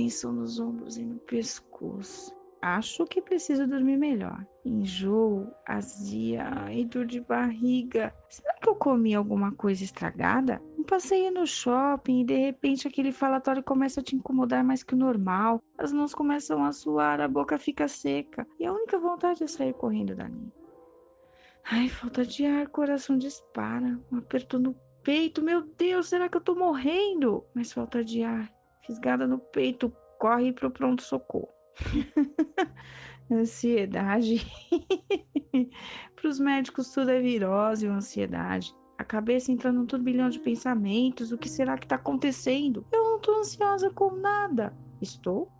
tensão nos ombros e no pescoço. Acho que preciso dormir melhor. Enjoo, azia e dor de barriga. Será que eu comi alguma coisa estragada? Um passeio no shopping e de repente aquele falatório começa a te incomodar mais que o normal. As mãos começam a suar, a boca fica seca e a única vontade é sair correndo dali. Ai, falta de ar, coração dispara, um aperto no peito. Meu Deus, será que eu tô morrendo? Mas falta de ar, fisgada no peito, corre pro pronto-socorro. ansiedade. Para os médicos, tudo é virose ou ansiedade. A cabeça entrando num turbilhão de pensamentos. O que será que está acontecendo? Eu não estou ansiosa com nada. Estou?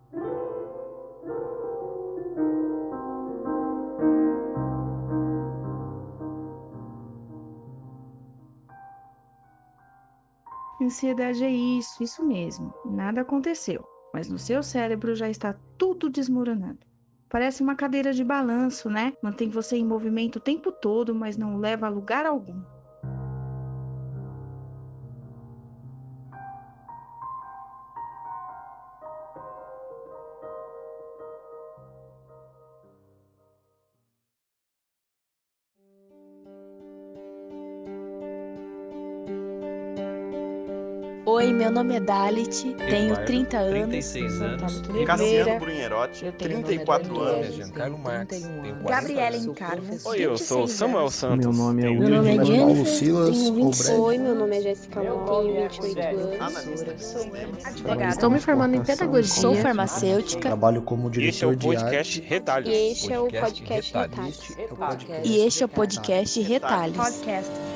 Ansiedade é isso, isso mesmo. Nada aconteceu mas no seu cérebro já está tudo desmoronando. Parece uma cadeira de balanço, né? Mantém você em movimento o tempo todo, mas não leva a lugar algum. Meu nome é Dalit, tenho 30 anos. 36 anos. Cassiano Brunherotti, 34 anos. Giancarlo 40 Gabriela anos. Encarmo. Oi, eu sou o 26 Samuel anos. Santos. Meu nome é Tenho Will Meu nome é Paulo Silas tenho 20 Obreg. Oi, meu nome é Jéssica Lau, tenho 28 anos. Analista. Advogada. Estou me formando em pedagogia. Sou farmacêutica Trabalho como Este é diretor o de podcast arte. Retalhos. E este é o Podcast Retalhos. Retalhos. Este é o podcast e este é o podcast Retalhos. Podcast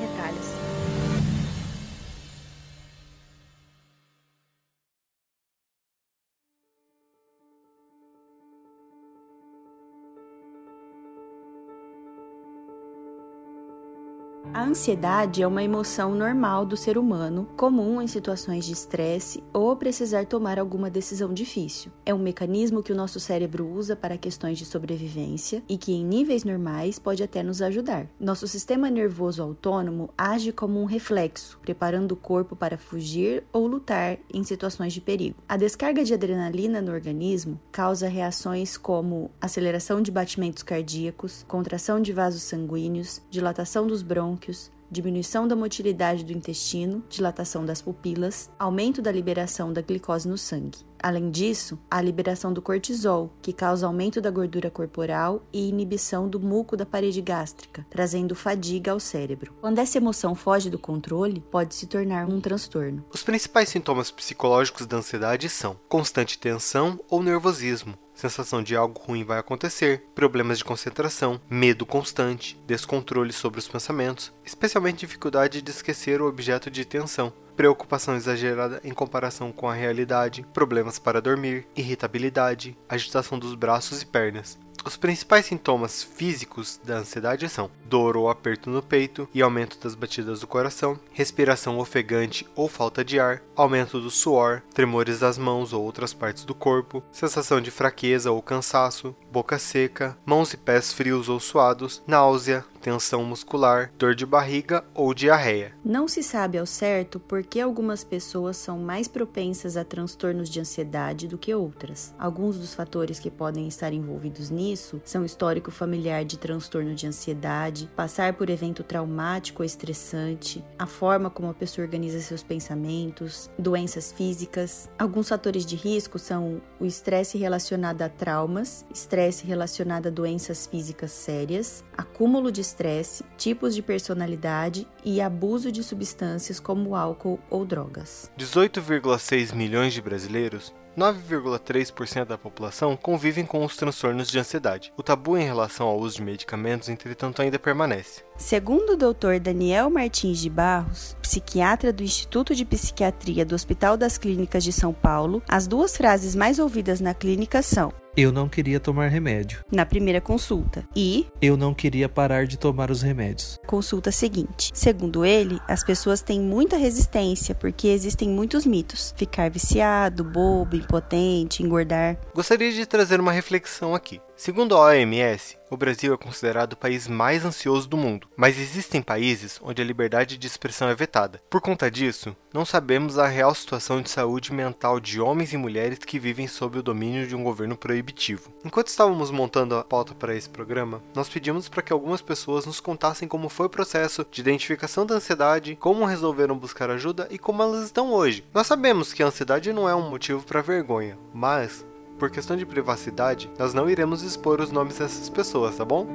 ansiedade é uma emoção normal do ser humano, comum em situações de estresse ou precisar tomar alguma decisão difícil. É um mecanismo que o nosso cérebro usa para questões de sobrevivência e que, em níveis normais, pode até nos ajudar. Nosso sistema nervoso autônomo age como um reflexo, preparando o corpo para fugir ou lutar em situações de perigo. A descarga de adrenalina no organismo causa reações como aceleração de batimentos cardíacos, contração de vasos sanguíneos, dilatação dos brônquios, diminuição da motilidade do intestino, dilatação das pupilas, aumento da liberação da glicose no sangue. Além disso, a liberação do cortisol, que causa aumento da gordura corporal e inibição do muco da parede gástrica, trazendo fadiga ao cérebro. Quando essa emoção foge do controle, pode se tornar um transtorno. Os principais sintomas psicológicos da ansiedade são constante tensão ou nervosismo, sensação de algo ruim vai acontecer, problemas de concentração, medo constante, descontrole sobre os pensamentos, especialmente dificuldade de esquecer o objeto de tensão, preocupação exagerada em comparação com a realidade, problemas para dormir, irritabilidade, agitação dos braços e pernas. Os principais sintomas físicos da ansiedade são dor ou aperto no peito e aumento das batidas do coração, respiração ofegante ou falta de ar, aumento do suor, tremores das mãos ou outras partes do corpo, sensação de fraqueza ou cansaço, boca seca, mãos e pés frios ou suados, náusea, tensão muscular, dor de barriga ou diarreia. Não se sabe ao certo por que algumas pessoas são mais propensas a transtornos de ansiedade do que outras. Alguns dos fatores que podem estar envolvidos nisso são histórico familiar de transtorno de ansiedade, passar por evento traumático ou estressante, a forma como a pessoa organiza seus pensamentos, doenças físicas. Alguns fatores de risco são o estresse relacionado a traumas, estresse relacionado a doenças físicas sérias, acúmulo de estresse, tipos de personalidade e abuso de substâncias como álcool ou drogas. 18,6 milhões de brasileiros 9,3% da população convivem com os transtornos de ansiedade. O tabu em relação ao uso de medicamentos, entretanto, ainda permanece. Segundo o Dr. Daniel Martins de Barros, psiquiatra do Instituto de Psiquiatria do Hospital das Clínicas de São Paulo, as duas frases mais ouvidas na clínica são: Eu não queria tomar remédio. na primeira consulta e Eu não queria parar de tomar os remédios. consulta seguinte. Segundo ele, as pessoas têm muita resistência porque existem muitos mitos: ficar viciado, bobo, impotente, engordar. Gostaria de trazer uma reflexão aqui. Segundo a OMS, o Brasil é considerado o país mais ansioso do mundo, mas existem países onde a liberdade de expressão é vetada. Por conta disso, não sabemos a real situação de saúde mental de homens e mulheres que vivem sob o domínio de um governo proibitivo. Enquanto estávamos montando a pauta para esse programa, nós pedimos para que algumas pessoas nos contassem como foi o processo de identificação da ansiedade, como resolveram buscar ajuda e como elas estão hoje. Nós sabemos que a ansiedade não é um motivo para vergonha, mas por questão de privacidade, nós não iremos expor os nomes dessas pessoas, tá bom?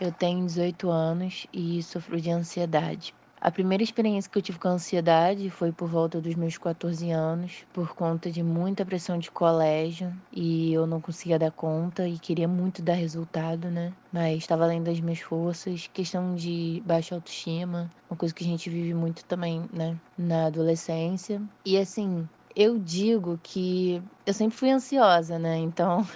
Eu tenho 18 anos e sofro de ansiedade. A primeira experiência que eu tive com ansiedade foi por volta dos meus 14 anos, por conta de muita pressão de colégio e eu não conseguia dar conta e queria muito dar resultado, né? Mas estava além das minhas forças, questão de baixa autoestima, uma coisa que a gente vive muito também, né, na adolescência. E assim, eu digo que eu sempre fui ansiosa, né? Então,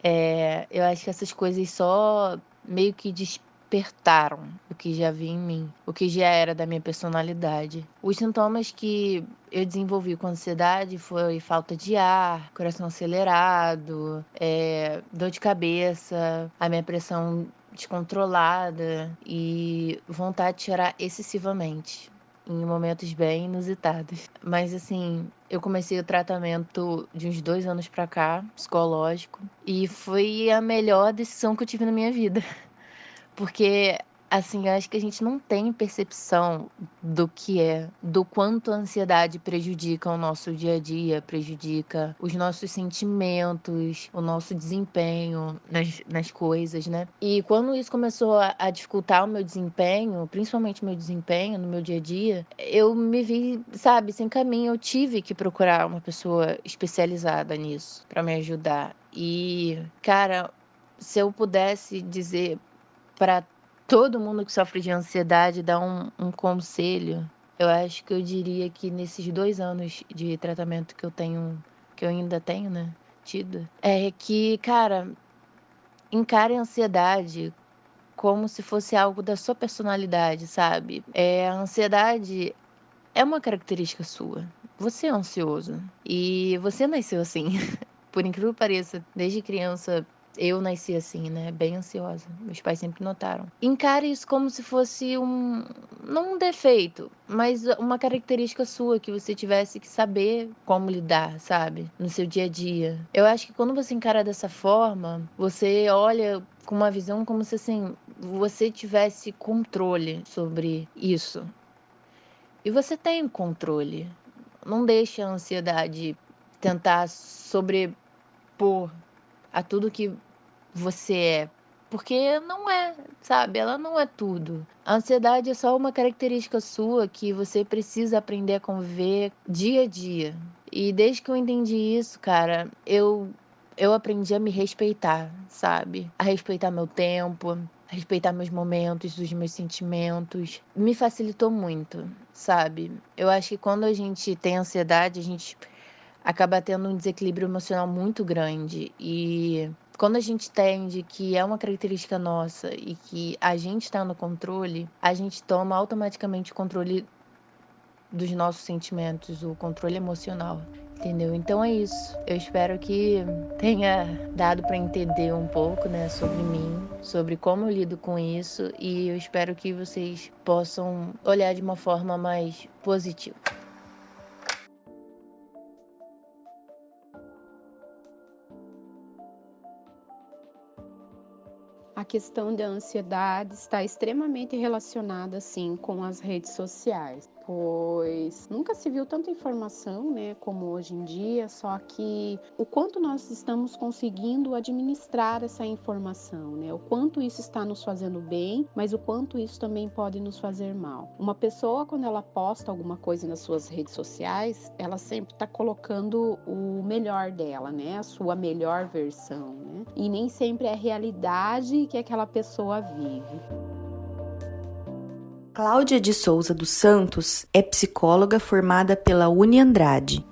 é, eu acho que essas coisas só meio que despertam despertaram o que já havia em mim, o que já era da minha personalidade. Os sintomas que eu desenvolvi com ansiedade foi falta de ar, coração acelerado, é, dor de cabeça, a minha pressão descontrolada e vontade de chorar excessivamente em momentos bem inusitados. Mas assim, eu comecei o tratamento de uns dois anos pra cá, psicológico, e foi a melhor decisão que eu tive na minha vida. Porque, assim, eu acho que a gente não tem percepção do que é, do quanto a ansiedade prejudica o nosso dia a dia, prejudica os nossos sentimentos, o nosso desempenho nas, nas coisas, né? E quando isso começou a, a dificultar o meu desempenho, principalmente meu desempenho no meu dia a dia, eu me vi, sabe, sem caminho. Eu tive que procurar uma pessoa especializada nisso para me ajudar. E, cara, se eu pudesse dizer para todo mundo que sofre de ansiedade dar um, um conselho, eu acho que eu diria que nesses dois anos de tratamento que eu tenho, que eu ainda tenho, né, tido, é que, cara, encare a ansiedade como se fosse algo da sua personalidade, sabe? É, a ansiedade é uma característica sua. Você é ansioso e você nasceu assim. Por incrível que pareça, desde criança eu nasci assim, né? Bem ansiosa. Meus pais sempre notaram. Encare isso como se fosse um. Não um defeito, mas uma característica sua que você tivesse que saber como lidar, sabe? No seu dia a dia. Eu acho que quando você encara dessa forma, você olha com uma visão como se assim. Você tivesse controle sobre isso. E você tem controle. Não deixe a ansiedade tentar sobrepor a tudo que você é. Porque não é, sabe? Ela não é tudo. A ansiedade é só uma característica sua que você precisa aprender a conviver dia a dia. E desde que eu entendi isso, cara, eu eu aprendi a me respeitar, sabe? A respeitar meu tempo, a respeitar meus momentos, os meus sentimentos. Me facilitou muito, sabe? Eu acho que quando a gente tem ansiedade, a gente acaba tendo um desequilíbrio emocional muito grande. E quando a gente entende que é uma característica nossa e que a gente está no controle, a gente toma automaticamente o controle dos nossos sentimentos, o controle emocional. Entendeu? Então é isso. Eu espero que tenha dado para entender um pouco, né, sobre mim, sobre como eu lido com isso e eu espero que vocês possam olhar de uma forma mais positiva. A questão da ansiedade está extremamente relacionada, assim, com as redes sociais pois nunca se viu tanta informação, né, como hoje em dia, só que o quanto nós estamos conseguindo administrar essa informação, né, o quanto isso está nos fazendo bem, mas o quanto isso também pode nos fazer mal. Uma pessoa, quando ela posta alguma coisa nas suas redes sociais, ela sempre está colocando o melhor dela, né, a sua melhor versão, né, e nem sempre é a realidade que aquela pessoa vive. Cláudia de Souza dos Santos é psicóloga formada pela Uni Andrade.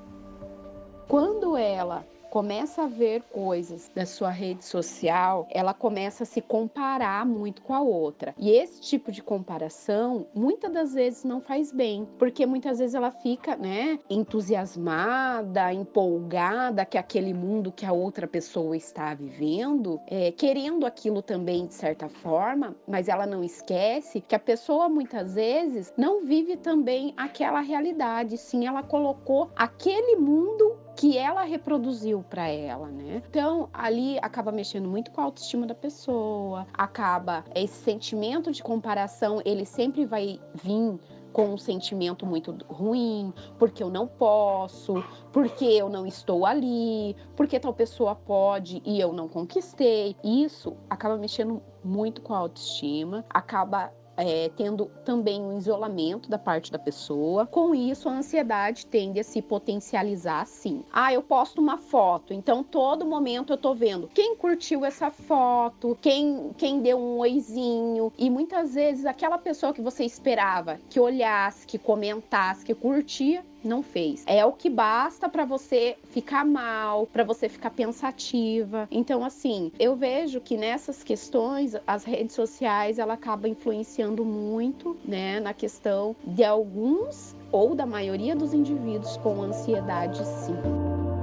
Quando ela começa a ver coisas da sua rede social, ela começa a se comparar muito com a outra. E esse tipo de comparação, muitas das vezes não faz bem, porque muitas vezes ela fica, né, entusiasmada, empolgada que aquele mundo que a outra pessoa está vivendo, é, querendo aquilo também de certa forma, mas ela não esquece que a pessoa muitas vezes não vive também aquela realidade, sim, ela colocou aquele mundo que ela reproduziu para ela, né? Então, ali acaba mexendo muito com a autoestima da pessoa, acaba esse sentimento de comparação, ele sempre vai vir com um sentimento muito ruim, porque eu não posso, porque eu não estou ali, porque tal pessoa pode e eu não conquistei. Isso acaba mexendo muito com a autoestima, acaba é, tendo também um isolamento da parte da pessoa. Com isso, a ansiedade tende a se potencializar sim. Ah, eu posto uma foto, então todo momento eu tô vendo quem curtiu essa foto, quem, quem deu um oizinho. E muitas vezes aquela pessoa que você esperava que olhasse, que comentasse, que curtia, não fez. É o que basta para você ficar mal, para você ficar pensativa. Então, assim, eu vejo que nessas questões as redes sociais ela acaba influenciando muito, né, na questão de alguns ou da maioria dos indivíduos com ansiedade, sim.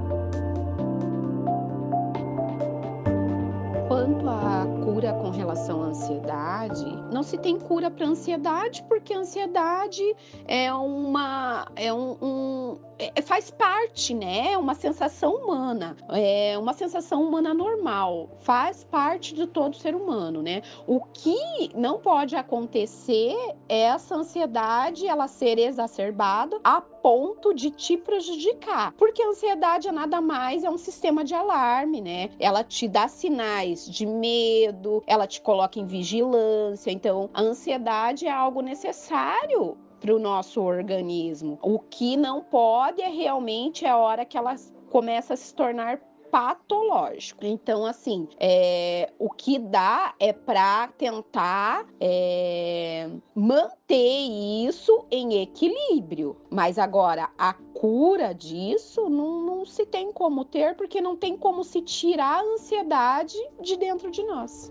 Quanto à cura com relação à ansiedade, não se tem cura para ansiedade, porque a ansiedade é uma é um, um é, faz parte, né? É uma sensação humana, é uma sensação humana normal, faz parte de todo ser humano, né? O que não pode acontecer é essa ansiedade ela ser exacerbada a ponto de te prejudicar, porque a ansiedade é nada mais é um sistema de alarme, né? Ela te dá sinais de medo, ela te coloca em vigilância. Então, a ansiedade é algo necessário para o nosso organismo. O que não pode é realmente a hora que ela começa a se tornar patológico. Então, assim, é, o que dá é para tentar é, manter isso em equilíbrio. Mas agora, a cura disso não, não se tem como ter, porque não tem como se tirar a ansiedade de dentro de nós.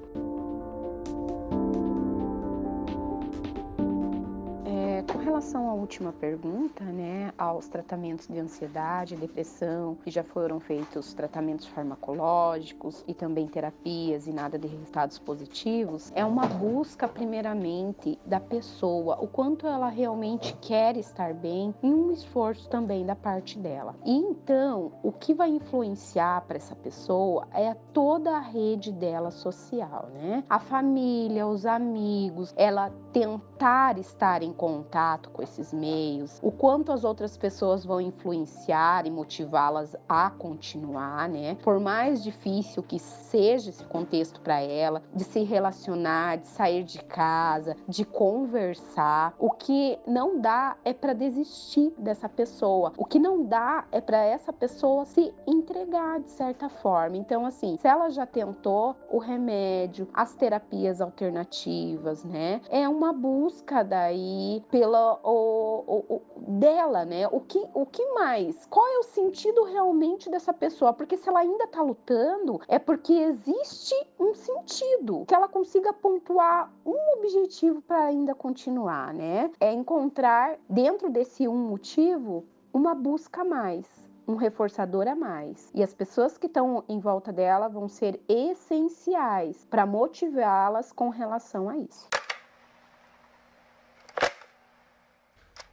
Com relação à última pergunta, né, aos tratamentos de ansiedade, depressão, que já foram feitos tratamentos farmacológicos e também terapias e nada de resultados positivos, é uma busca primeiramente da pessoa, o quanto ela realmente quer estar bem e um esforço também da parte dela. E então, o que vai influenciar para essa pessoa é toda a rede dela social, né? A família, os amigos, ela tentar estar em contato contato com esses meios, o quanto as outras pessoas vão influenciar e motivá-las a continuar, né? Por mais difícil que seja esse contexto para ela, de se relacionar, de sair de casa, de conversar, o que não dá é para desistir dessa pessoa. O que não dá é para essa pessoa se entregar de certa forma. Então, assim, se ela já tentou o remédio, as terapias alternativas, né? É uma busca daí pelo pela o, o, o, dela, né? O que, o que mais? Qual é o sentido realmente dessa pessoa? Porque se ela ainda está lutando, é porque existe um sentido que ela consiga pontuar um objetivo para ainda continuar, né? É encontrar dentro desse um motivo uma busca a mais um reforçador a mais. E as pessoas que estão em volta dela vão ser essenciais para motivá-las com relação a isso.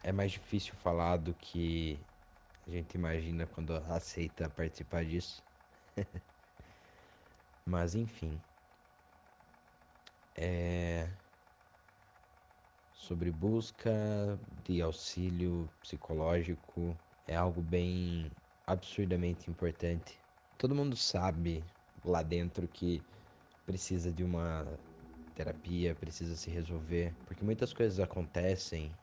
É mais difícil falar do que a gente imagina quando aceita participar disso. Mas enfim. É sobre busca de auxílio psicológico é algo bem absurdamente importante. Todo mundo sabe lá dentro que precisa de uma terapia, precisa se resolver, porque muitas coisas acontecem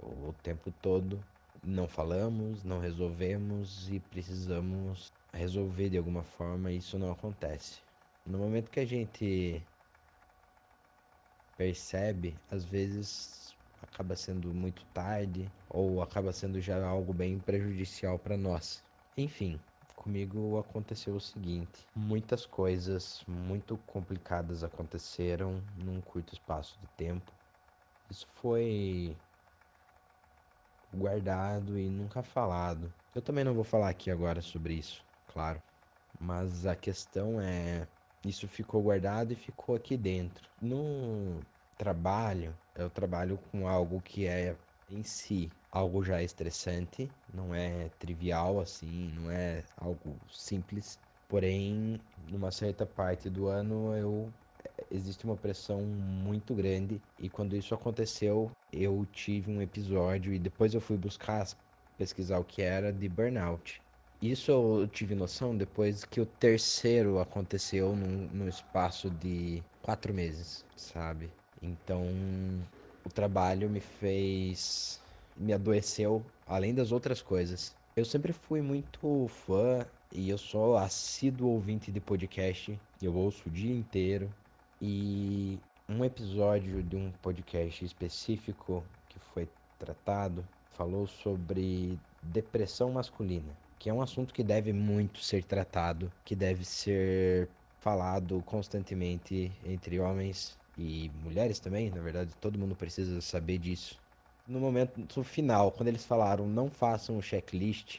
o tempo todo não falamos, não resolvemos e precisamos resolver de alguma forma e isso não acontece. No momento que a gente percebe, às vezes acaba sendo muito tarde ou acaba sendo já algo bem prejudicial para nós. Enfim, Comigo aconteceu o seguinte: muitas coisas muito complicadas aconteceram num curto espaço de tempo. Isso foi guardado e nunca falado. Eu também não vou falar aqui agora sobre isso, claro. Mas a questão é: isso ficou guardado e ficou aqui dentro. No trabalho, eu trabalho com algo que é em si algo já estressante, não é trivial assim, não é algo simples. Porém, numa certa parte do ano eu existe uma pressão muito grande e quando isso aconteceu, eu tive um episódio e depois eu fui buscar pesquisar o que era de burnout. Isso eu tive noção depois que o terceiro aconteceu num, num espaço de quatro meses, sabe? Então, o trabalho me fez. me adoeceu, além das outras coisas. Eu sempre fui muito fã e eu sou assíduo ouvinte de podcast. Eu ouço o dia inteiro. E um episódio de um podcast específico que foi tratado falou sobre depressão masculina, que é um assunto que deve muito ser tratado, que deve ser falado constantemente entre homens e mulheres também, na verdade, todo mundo precisa saber disso. No momento final, quando eles falaram não façam o checklist,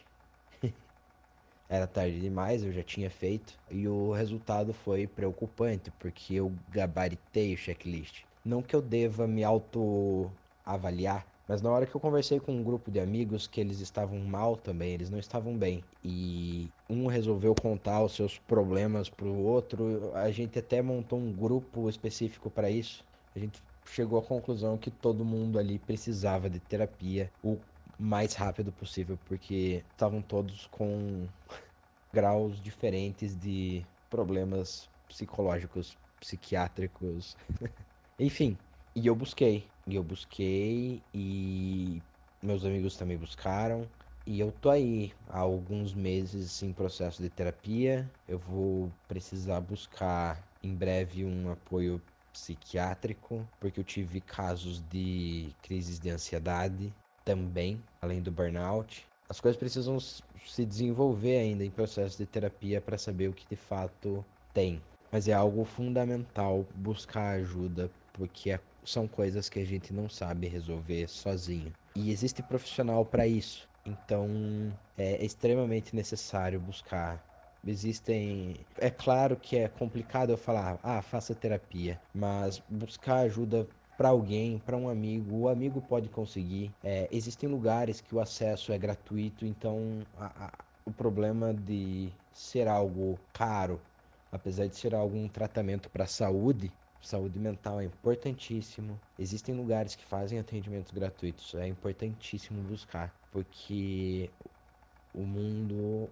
era tarde demais, eu já tinha feito, e o resultado foi preocupante, porque eu gabaritei o checklist. Não que eu deva me auto-avaliar, mas na hora que eu conversei com um grupo de amigos que eles estavam mal também, eles não estavam bem. E um resolveu contar os seus problemas pro outro. A gente até montou um grupo específico para isso. A gente chegou à conclusão que todo mundo ali precisava de terapia o mais rápido possível, porque estavam todos com graus diferentes de problemas psicológicos, psiquiátricos. Enfim, e eu busquei. E eu busquei e meus amigos também buscaram. E eu tô aí há alguns meses em processo de terapia. Eu vou precisar buscar em breve um apoio psiquiátrico, porque eu tive casos de crises de ansiedade também, além do burnout. As coisas precisam se desenvolver ainda em processo de terapia para saber o que de fato tem. Mas é algo fundamental buscar ajuda, porque é são coisas que a gente não sabe resolver sozinho. E existe profissional para isso. Então é extremamente necessário buscar. Existem. É claro que é complicado eu falar, ah, faça terapia, mas buscar ajuda para alguém, para um amigo, o amigo pode conseguir. É, existem lugares que o acesso é gratuito, então a, a, o problema de ser algo caro, apesar de ser algum tratamento para saúde, Saúde mental é importantíssimo. Existem lugares que fazem atendimentos gratuitos. É importantíssimo buscar, porque o mundo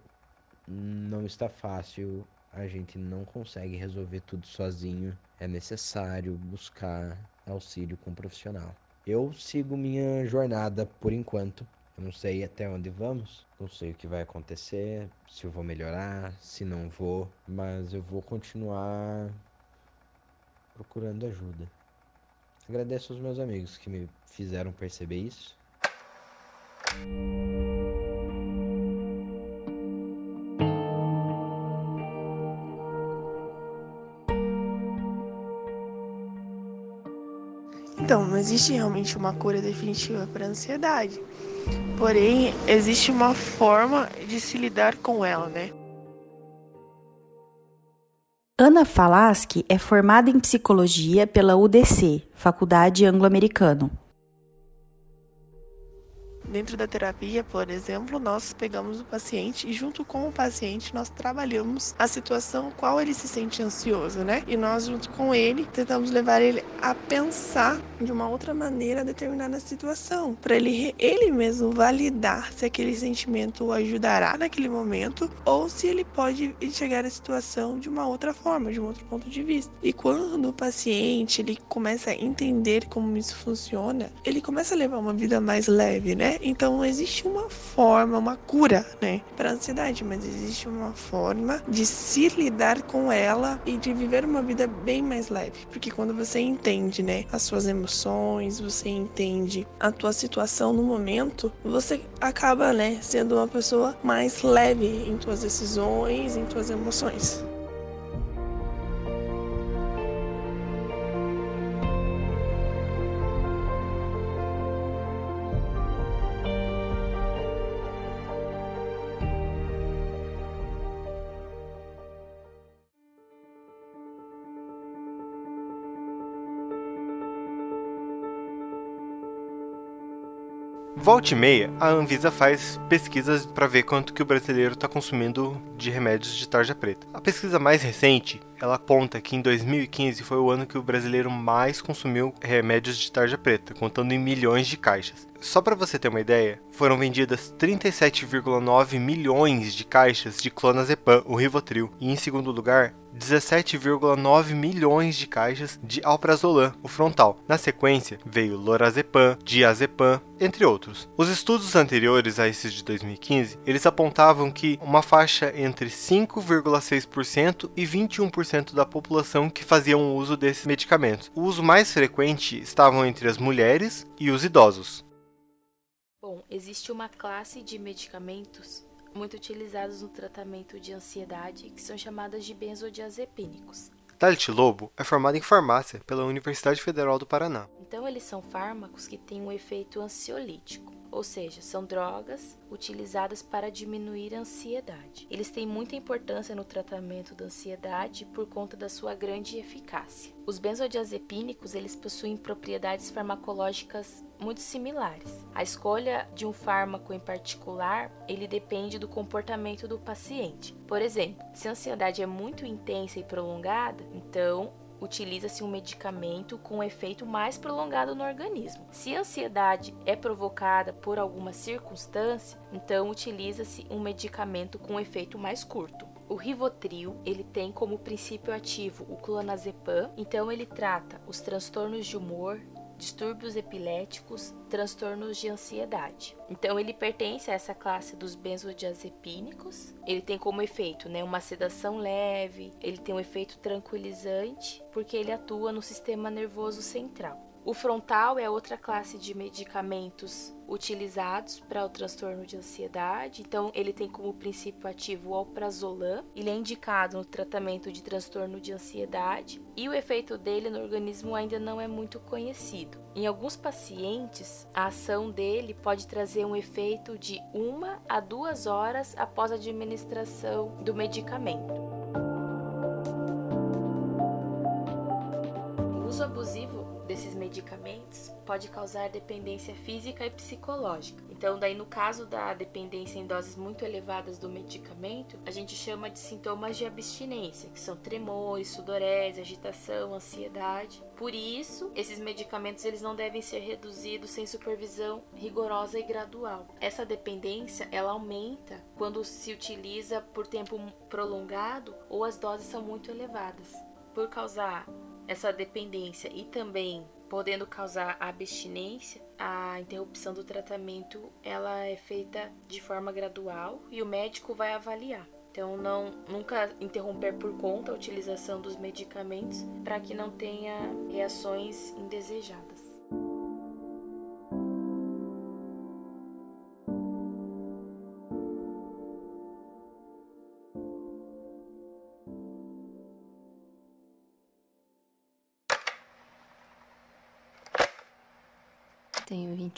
não está fácil. A gente não consegue resolver tudo sozinho. É necessário buscar auxílio com um profissional. Eu sigo minha jornada por enquanto. Eu não sei até onde vamos, não sei o que vai acontecer, se eu vou melhorar, se não vou, mas eu vou continuar procurando ajuda. Agradeço aos meus amigos que me fizeram perceber isso. Existe realmente uma cura definitiva para a ansiedade. Porém, existe uma forma de se lidar com ela, né? Ana Falaschi é formada em psicologia pela UDC, Faculdade Anglo-Americano. Dentro da terapia, por exemplo, nós pegamos o paciente e junto com o paciente nós trabalhamos a situação qual ele se sente ansioso, né? E nós junto com ele tentamos levar ele a pensar de uma outra maneira determinada situação, para ele ele mesmo validar se aquele sentimento o ajudará naquele momento ou se ele pode enxergar a situação de uma outra forma, de um outro ponto de vista. E quando o paciente ele começa a entender como isso funciona, ele começa a levar uma vida mais leve, né? Então existe uma forma, uma cura, né, para ansiedade, mas existe uma forma de se lidar com ela e de viver uma vida bem mais leve, porque quando você entende, né, as suas emoções, você entende a tua situação no momento, você acaba, né, sendo uma pessoa mais leve em tuas decisões, em tuas emoções. Volte e meia, a Anvisa faz pesquisas para ver quanto que o brasileiro está consumindo de remédios de tarja preta. A pesquisa mais recente, ela aponta que em 2015 foi o ano que o brasileiro mais consumiu remédios de tarja preta, contando em milhões de caixas. Só para você ter uma ideia, foram vendidas 37,9 milhões de caixas de clonazepam, o Rivotril, e em segundo lugar, 17,9 milhões de caixas de alprazolam, o frontal. Na sequência, veio lorazepam, diazepam, entre outros. Os estudos anteriores a esses de 2015, eles apontavam que uma faixa entre 5,6% e 21% da população que faziam uso desses medicamentos. O uso mais frequente estavam entre as mulheres e os idosos. Bom, existe uma classe de medicamentos muito utilizados no tratamento de ansiedade que são chamadas de benzodiazepínicos. Dalit Lobo é formado em farmácia pela Universidade Federal do Paraná. Então, eles são fármacos que têm um efeito ansiolítico, ou seja, são drogas utilizadas para diminuir a ansiedade. Eles têm muita importância no tratamento da ansiedade por conta da sua grande eficácia. Os benzodiazepínicos, eles possuem propriedades farmacológicas muito similares. A escolha de um fármaco em particular, ele depende do comportamento do paciente. Por exemplo, se a ansiedade é muito intensa e prolongada, então utiliza-se um medicamento com um efeito mais prolongado no organismo. Se a ansiedade é provocada por alguma circunstância, então utiliza-se um medicamento com um efeito mais curto. O Rivotril, ele tem como princípio ativo o clonazepam, então ele trata os transtornos de humor, distúrbios epiléticos, transtornos de ansiedade. Então ele pertence a essa classe dos benzodiazepínicos. Ele tem como efeito, né, uma sedação leve, ele tem um efeito tranquilizante, porque ele atua no sistema nervoso central. O frontal é outra classe de medicamentos utilizados para o transtorno de ansiedade. Então, ele tem como princípio ativo o alprazolam. Ele é indicado no tratamento de transtorno de ansiedade e o efeito dele no organismo ainda não é muito conhecido. Em alguns pacientes, a ação dele pode trazer um efeito de uma a duas horas após a administração do medicamento. O uso abusivo desses medicamentos pode causar dependência física e psicológica. Então, daí no caso da dependência em doses muito elevadas do medicamento, a gente chama de sintomas de abstinência, que são tremores, sudorese, agitação, ansiedade. Por isso, esses medicamentos eles não devem ser reduzidos sem supervisão rigorosa e gradual. Essa dependência, ela aumenta quando se utiliza por tempo prolongado ou as doses são muito elevadas. Por causar essa dependência e também podendo causar abstinência, a interrupção do tratamento ela é feita de forma gradual e o médico vai avaliar. Então não nunca interromper por conta a utilização dos medicamentos para que não tenha reações indesejadas.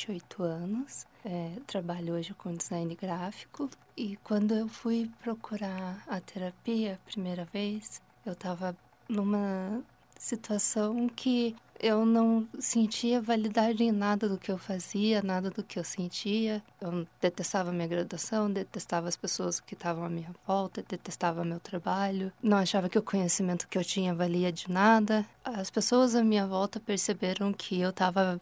28 anos, é, trabalho hoje com design gráfico e quando eu fui procurar a terapia a primeira vez, eu estava numa situação que eu não sentia validade em nada do que eu fazia, nada do que eu sentia. Eu detestava minha graduação, detestava as pessoas que estavam à minha volta, detestava meu trabalho, não achava que o conhecimento que eu tinha valia de nada. As pessoas à minha volta perceberam que eu estava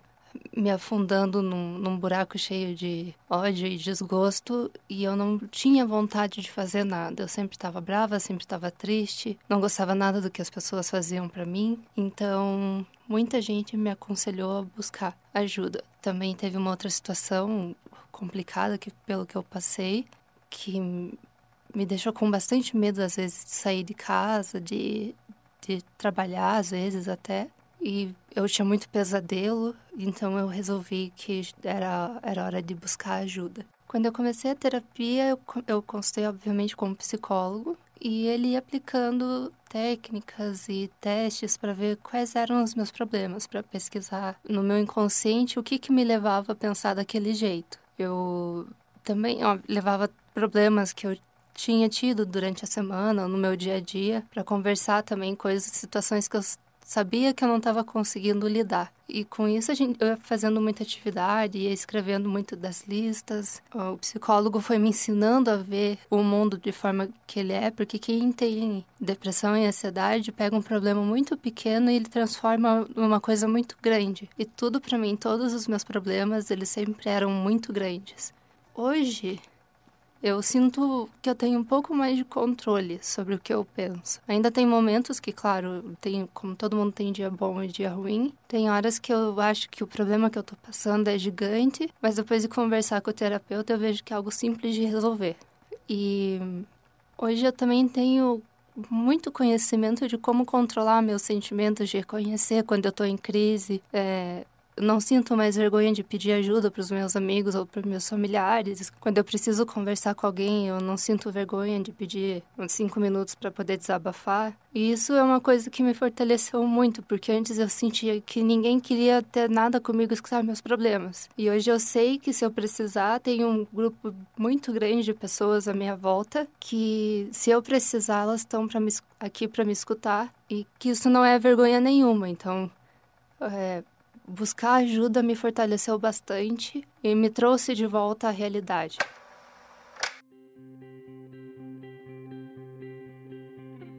me afundando num, num, buraco cheio de ódio e desgosto e eu não tinha vontade de fazer nada. Eu sempre estava brava, sempre estava triste, não gostava nada do que as pessoas faziam para mim. Então, muita gente me aconselhou a buscar ajuda. Também teve uma outra situação complicada que, pelo que eu passei, que me deixou com bastante medo, às vezes, de sair de casa, de, de trabalhar, às vezes até. E eu tinha muito pesadelo, então eu resolvi que era, era hora de buscar ajuda. Quando eu comecei a terapia, eu, eu consultei, obviamente, com um psicólogo e ele ia aplicando técnicas e testes para ver quais eram os meus problemas, para pesquisar no meu inconsciente o que, que me levava a pensar daquele jeito. Eu também ó, levava problemas que eu tinha tido durante a semana, no meu dia a dia, para conversar também coisas, situações que eu sabia que eu não estava conseguindo lidar. E com isso, a gente, eu ia fazendo muita atividade, ia escrevendo muito das listas. O psicólogo foi me ensinando a ver o mundo de forma que ele é, porque quem tem depressão e ansiedade pega um problema muito pequeno e ele transforma numa coisa muito grande. E tudo para mim, todos os meus problemas, eles sempre eram muito grandes. Hoje, eu sinto que eu tenho um pouco mais de controle sobre o que eu penso. Ainda tem momentos que, claro, tem, como todo mundo tem dia bom e dia ruim, tem horas que eu acho que o problema que eu tô passando é gigante, mas depois de conversar com o terapeuta eu vejo que é algo simples de resolver. E hoje eu também tenho muito conhecimento de como controlar meus sentimentos, de reconhecer quando eu estou em crise, é, não sinto mais vergonha de pedir ajuda para os meus amigos ou para meus familiares. Quando eu preciso conversar com alguém, eu não sinto vergonha de pedir uns cinco minutos para poder desabafar. E isso é uma coisa que me fortaleceu muito, porque antes eu sentia que ninguém queria ter nada comigo escutar meus problemas. E hoje eu sei que se eu precisar, tem um grupo muito grande de pessoas à minha volta que, se eu precisar, elas estão aqui para me escutar e que isso não é vergonha nenhuma. Então, é, buscar ajuda me fortaleceu bastante e me trouxe de volta à realidade.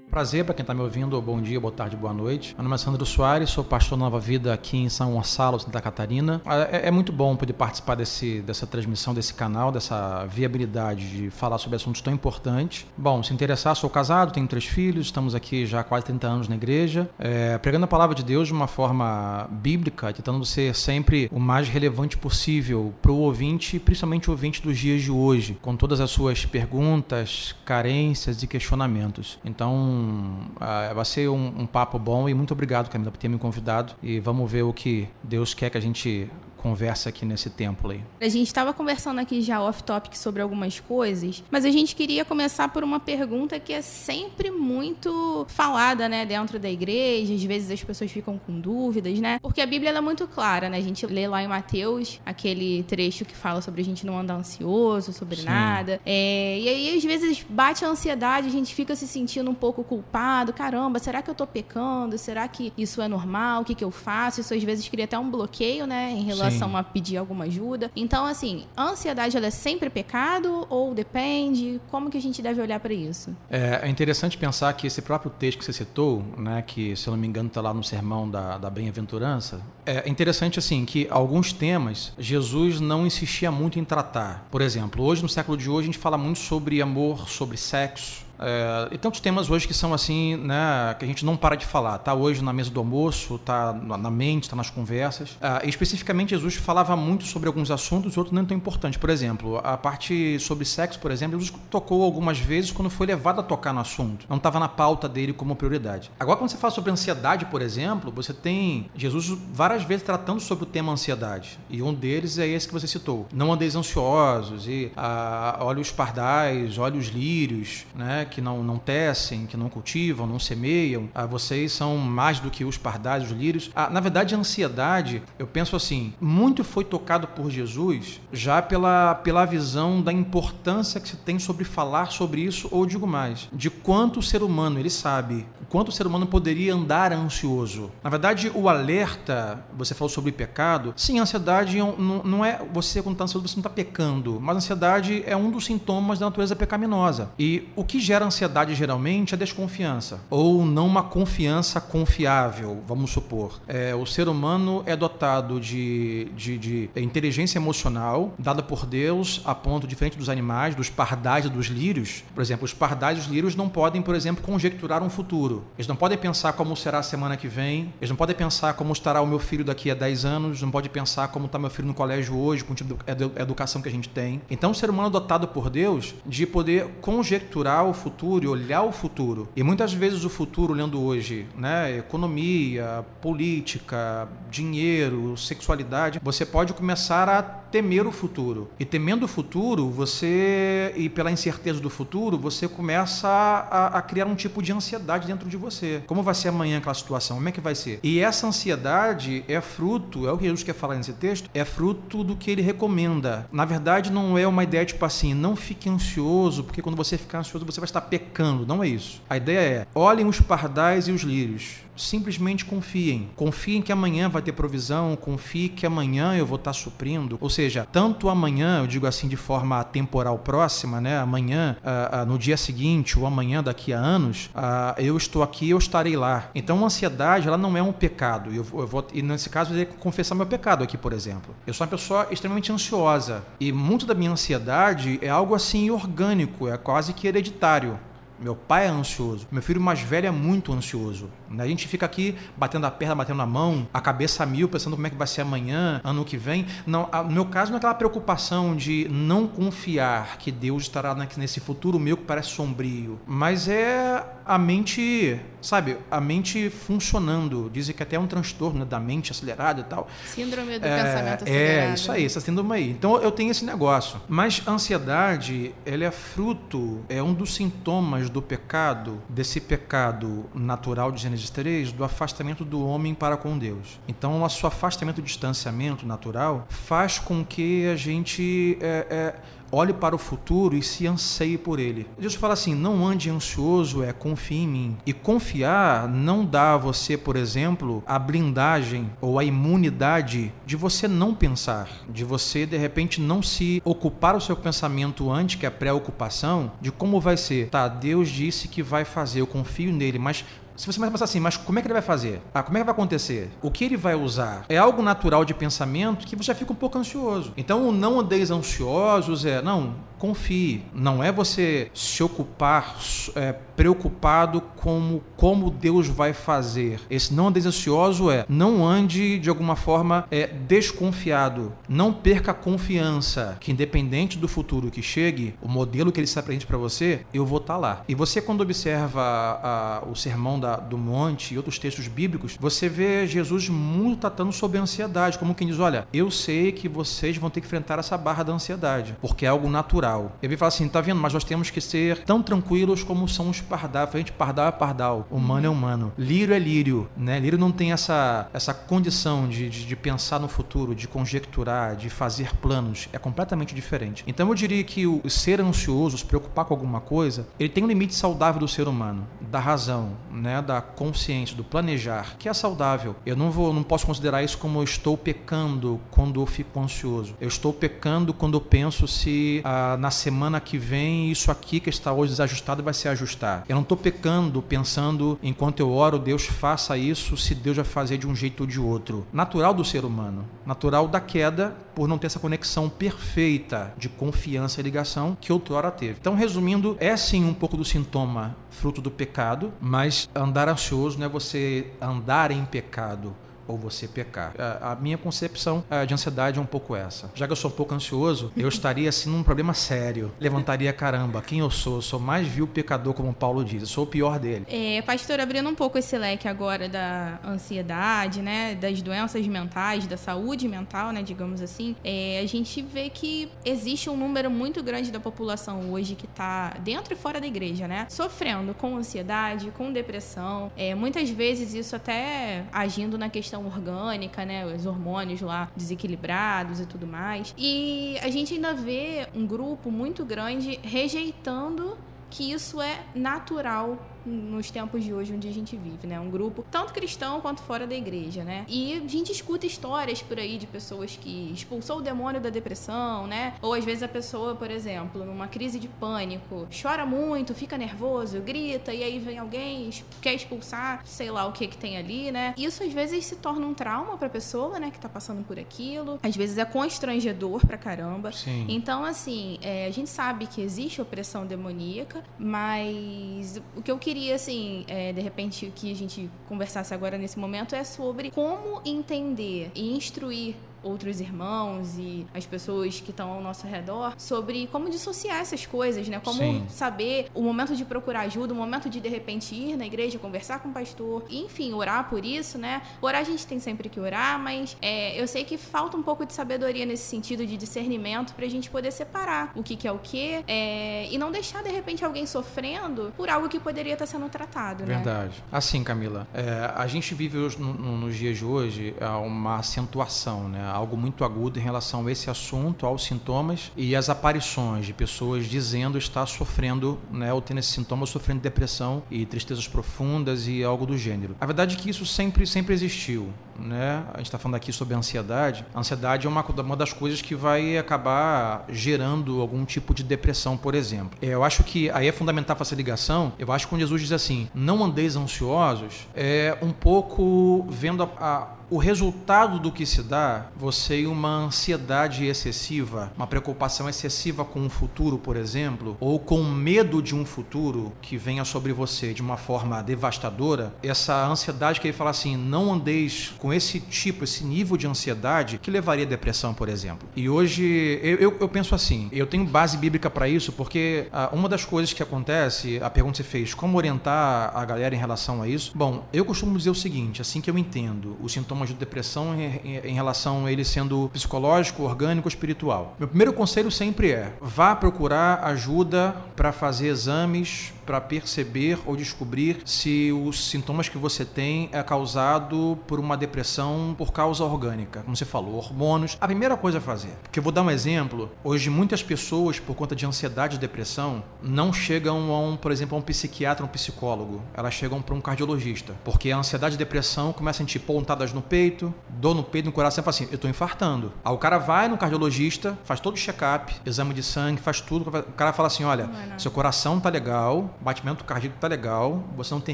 Prazer para quem está me ouvindo, bom dia, boa tarde, boa noite. Meu nome é Sandro Soares, sou pastor Nova Vida aqui em São Gonçalo, Santa Catarina. É, é, muito bom poder participar desse, dessa transmissão, desse canal, dessa viabilidade de falar sobre assuntos tão importantes. Bom, se interessar, sou casado, tenho três filhos, estamos aqui já há quase 30 anos na igreja, é, pregando a palavra de Deus de uma forma bíblica, tentando ser sempre o mais relevante possível para o ouvinte, principalmente o ouvinte dos dias de hoje, com todas as suas perguntas, carências e questionamentos. Então, uh, vai ser um, um, papo bom e muito obrigado, Camila, por ter me convidado. E vamos ver o que Deus quer que a gente conversa aqui nesse templo aí. A gente estava conversando aqui já off-topic sobre algumas coisas, mas a gente queria começar por uma pergunta que é sempre muito falada, né, dentro da igreja. Às vezes as pessoas ficam com dúvidas, né? Porque a Bíblia é muito clara, né? A gente lê lá em Mateus aquele trecho que fala sobre a gente não andar ansioso, sobre Sim. nada. É, e aí às vezes bate a ansiedade, a gente fica se sentindo um pouco culpado. Caramba, será que eu tô pecando? Será que isso é normal? O que, que eu faço? Isso às vezes cria até um bloqueio, né, em relação relação a pedir alguma ajuda. Então, assim, a ansiedade ela é sempre pecado ou depende? Como que a gente deve olhar para isso? É, é, interessante pensar que esse próprio texto que você citou, né, que se eu não me engano está lá no sermão da, da bem-aventurança, é interessante assim que alguns temas Jesus não insistia muito em tratar. Por exemplo, hoje no século de hoje a gente fala muito sobre amor, sobre sexo, é, e tantos temas hoje que são assim, né, que a gente não para de falar. Tá hoje na mesa do almoço, tá na mente, tá nas conversas. E especificamente Jesus falava muito sobre alguns assuntos outros não tão importantes. Por exemplo, a parte sobre sexo, por exemplo, Jesus tocou algumas vezes quando foi levado a tocar no assunto. Não estava na pauta dele como prioridade. Agora, quando você fala sobre ansiedade, por exemplo, você tem Jesus várias vezes tratando sobre o tema ansiedade. E um deles é esse que você citou. Não andeis ansiosos e ah, olha os pardais, olha os lírios, né? Que não, não tecem, que não cultivam, não semeiam, ah, vocês são mais do que os pardais, os lírios. Ah, na verdade, a ansiedade, eu penso assim, muito foi tocado por Jesus já pela, pela visão da importância que se tem sobre falar sobre isso, ou digo mais, de quanto o ser humano, ele sabe, quanto o ser humano poderia andar ansioso. Na verdade, o alerta, você falou sobre pecado, sim, a ansiedade não, não é você quando está ansioso, você não está pecando, mas a ansiedade é um dos sintomas da natureza pecaminosa. E o que gera gera ansiedade geralmente é desconfiança, ou não uma confiança confiável, vamos supor. É, o ser humano é dotado de, de, de inteligência emocional, dada por Deus, a ponto diferente dos animais, dos pardais e dos lírios. Por exemplo, os pardais e os lírios não podem, por exemplo, conjecturar um futuro. Eles não podem pensar como será a semana que vem, eles não podem pensar como estará o meu filho daqui a 10 anos, não podem pensar como está meu filho no colégio hoje, com o tipo de educação que a gente tem. Então, o ser humano é dotado por Deus de poder conjecturar o futuro e olhar o futuro. E muitas vezes o futuro, olhando hoje, né, economia, política, dinheiro, sexualidade, você pode começar a temer o futuro. E temendo o futuro, você, e pela incerteza do futuro, você começa a, a, criar um tipo de ansiedade dentro de você. Como vai ser amanhã aquela situação? Como é que vai ser? E essa ansiedade é fruto, é o que Jesus quer falar nesse texto, é fruto do que ele recomenda. Na verdade, não é uma ideia tipo assim, não fique ansioso, porque quando você ficar ansioso, você vai estar pecando. Não é isso. A ideia é, olhem os pardais e os lírios simplesmente confiem. Confiem que amanhã vai ter provisão, confie que amanhã eu vou estar suprindo. Ou seja, tanto amanhã, eu digo assim de forma temporal próxima, né? Amanhã, uh, uh, no dia seguinte ou amanhã daqui a anos, uh, eu estou aqui, eu estarei lá. Então, a ansiedade, ela não é um pecado. Eu, eu vou, e nesse caso, eu confessar meu pecado aqui, por exemplo. Eu sou uma pessoa extremamente ansiosa e muito da minha ansiedade é algo assim orgânico, é quase que hereditário. Meu pai é ansioso. Meu filho mais velho é muito ansioso. A gente fica aqui batendo a perna, batendo a mão, a cabeça a mil, pensando como é que vai ser amanhã, ano que vem. Não, no meu caso, não é aquela preocupação de não confiar que Deus estará nesse futuro meu que parece sombrio, mas é a mente, sabe, a mente funcionando. Dizem que até é um transtorno né, da mente acelerada e tal. Síndrome do é, pensamento acelerado. É, isso aí, essa síndrome aí. Então eu tenho esse negócio. Mas a ansiedade, ela é fruto, é um dos sintomas do pecado, desse pecado natural de Gênesis 3, do afastamento do homem para com Deus. Então, o nosso afastamento, distanciamento natural, faz com que a gente é, é, olhe para o futuro e se anseie por ele. Deus fala assim: não ande ansioso, é confie em mim. E confiar não dá a você, por exemplo, a blindagem ou a imunidade de você não pensar, de você de repente não se ocupar o seu pensamento antes, que é a preocupação, de como vai ser. Tá, Deus disse que vai fazer, eu confio nele, mas se você pensar assim, mas como é que ele vai fazer? Ah, como é que vai acontecer? O que ele vai usar? É algo natural de pensamento que você já fica um pouco ansioso. Então, o não andeis ansiosos é, não, confie. Não é você se ocupar é, preocupado com como Deus vai fazer. Esse não andeis ansioso é, não ande de alguma forma é, desconfiado. Não perca a confiança que independente do futuro que chegue, o modelo que ele se apresente para você, eu vou estar tá lá. E você quando observa a, a, o sermão da da, do Monte e outros textos bíblicos, você vê Jesus muito tratando sobre a ansiedade, como quem diz: Olha, eu sei que vocês vão ter que enfrentar essa barra da ansiedade, porque é algo natural. Ele fala assim: tá vendo? Mas nós temos que ser tão tranquilos como são os pardais. Frente pardal é pardal, humano é humano, lírio é lírio, né? Lírio não tem essa, essa condição de, de, de pensar no futuro, de conjecturar, de fazer planos. É completamente diferente. Então eu diria que o ser ansioso, se preocupar com alguma coisa, ele tem um limite saudável do ser humano, da razão, né? Da consciência, do planejar, que é saudável. Eu não vou, não posso considerar isso como eu estou pecando quando eu fico ansioso. Eu estou pecando quando eu penso se ah, na semana que vem isso aqui que está hoje desajustado vai se ajustar. Eu não estou pecando pensando enquanto eu oro, Deus faça isso, se Deus vai fazer de um jeito ou de outro. Natural do ser humano, natural da queda por não ter essa conexão perfeita de confiança e ligação que outrora teve. Então, resumindo, é sim um pouco do sintoma fruto do pecado, mas andar ansioso não é você andar em pecado ou você pecar. A, a minha concepção a, de ansiedade é um pouco essa. Já que eu sou um pouco ansioso, eu estaria assim num problema sério. Levantaria, caramba, quem eu sou? Eu sou mais vil pecador, como Paulo diz. Eu sou o pior dele. É, pastor, abrindo um pouco esse leque agora da ansiedade, né, das doenças mentais, da saúde mental, né, digamos assim, é, a gente vê que existe um número muito grande da população hoje que está dentro e fora da igreja, né, sofrendo com ansiedade, com depressão, é, muitas vezes isso até agindo na questão questão orgânica, né? Os hormônios lá desequilibrados e tudo mais. E a gente ainda vê um grupo muito grande rejeitando que isso é natural nos tempos de hoje onde a gente vive, né? Um grupo tanto cristão quanto fora da igreja, né? E a gente escuta histórias por aí de pessoas que expulsou o demônio da depressão, né? Ou às vezes a pessoa, por exemplo, numa crise de pânico, chora muito, fica nervoso, grita e aí vem alguém quer expulsar, sei lá o que que tem ali, né? Isso às vezes se torna um trauma para a pessoa, né, que tá passando por aquilo. Às vezes é constrangedor pra caramba. Sim. Então, assim, é, a gente sabe que existe opressão demoníaca, mas o que eu queria, assim, é, de repente, que a gente conversasse agora nesse momento é sobre como entender e instruir outros irmãos e as pessoas que estão ao nosso redor sobre como dissociar essas coisas, né? Como Sim. saber o momento de procurar ajuda, o momento de de repente ir na igreja, conversar com o pastor, enfim, orar por isso, né? Orar a gente tem sempre que orar, mas é, eu sei que falta um pouco de sabedoria nesse sentido de discernimento pra gente poder separar o que, que é o que é, e não deixar de repente alguém sofrendo por algo que poderia estar sendo tratado, né? Verdade. Assim, Camila, é, a gente vive hoje, no- no- nos dias de hoje uma acentuação, né? Algo muito agudo em relação a esse assunto, aos sintomas e às aparições de pessoas dizendo estar sofrendo, né, ou tendo esse sintoma, sofrendo depressão e tristezas profundas e algo do gênero. A verdade é que isso sempre, sempre existiu. Né? A gente está falando aqui sobre ansiedade. A ansiedade é uma, uma das coisas que vai acabar gerando algum tipo de depressão, por exemplo. É, Eu acho que aí é fundamental essa ligação. Eu acho que quando Jesus diz assim, não andeis ansiosos, é um pouco vendo a, a o resultado do que se dá, você uma ansiedade excessiva, uma preocupação excessiva com o futuro, por exemplo, ou com medo de um futuro que venha sobre você de uma forma devastadora, essa ansiedade que ele fala assim, não andeis com esse tipo, esse nível de ansiedade que levaria à depressão, por exemplo. E hoje eu, eu, eu penso assim, eu tenho base bíblica para isso, porque ah, uma das coisas que acontece, a pergunta que você fez, como orientar a galera em relação a isso? Bom, eu costumo dizer o seguinte, assim que eu entendo os sintomas de depressão em, em- em relação a ele sendo psicológico, orgânico, espiritual. Meu primeiro conselho sempre é: vá procurar ajuda para fazer exames para perceber ou descobrir se os sintomas que você tem é causado por uma depressão por causa orgânica, como você falou, hormônios. A primeira coisa a fazer, porque eu vou dar um exemplo. Hoje muitas pessoas por conta de ansiedade e depressão não chegam a um, por exemplo, a um psiquiatra, um psicólogo. Elas chegam para um cardiologista, porque a ansiedade e depressão começam a sentir pontadas no peito, dor no peito, no coração, e fala assim, eu estou infartando. Aí o cara vai no cardiologista, faz todo o check-up, exame de sangue, faz tudo. O cara fala assim, olha, seu coração tá legal, batimento cardíaco tá legal, você não tem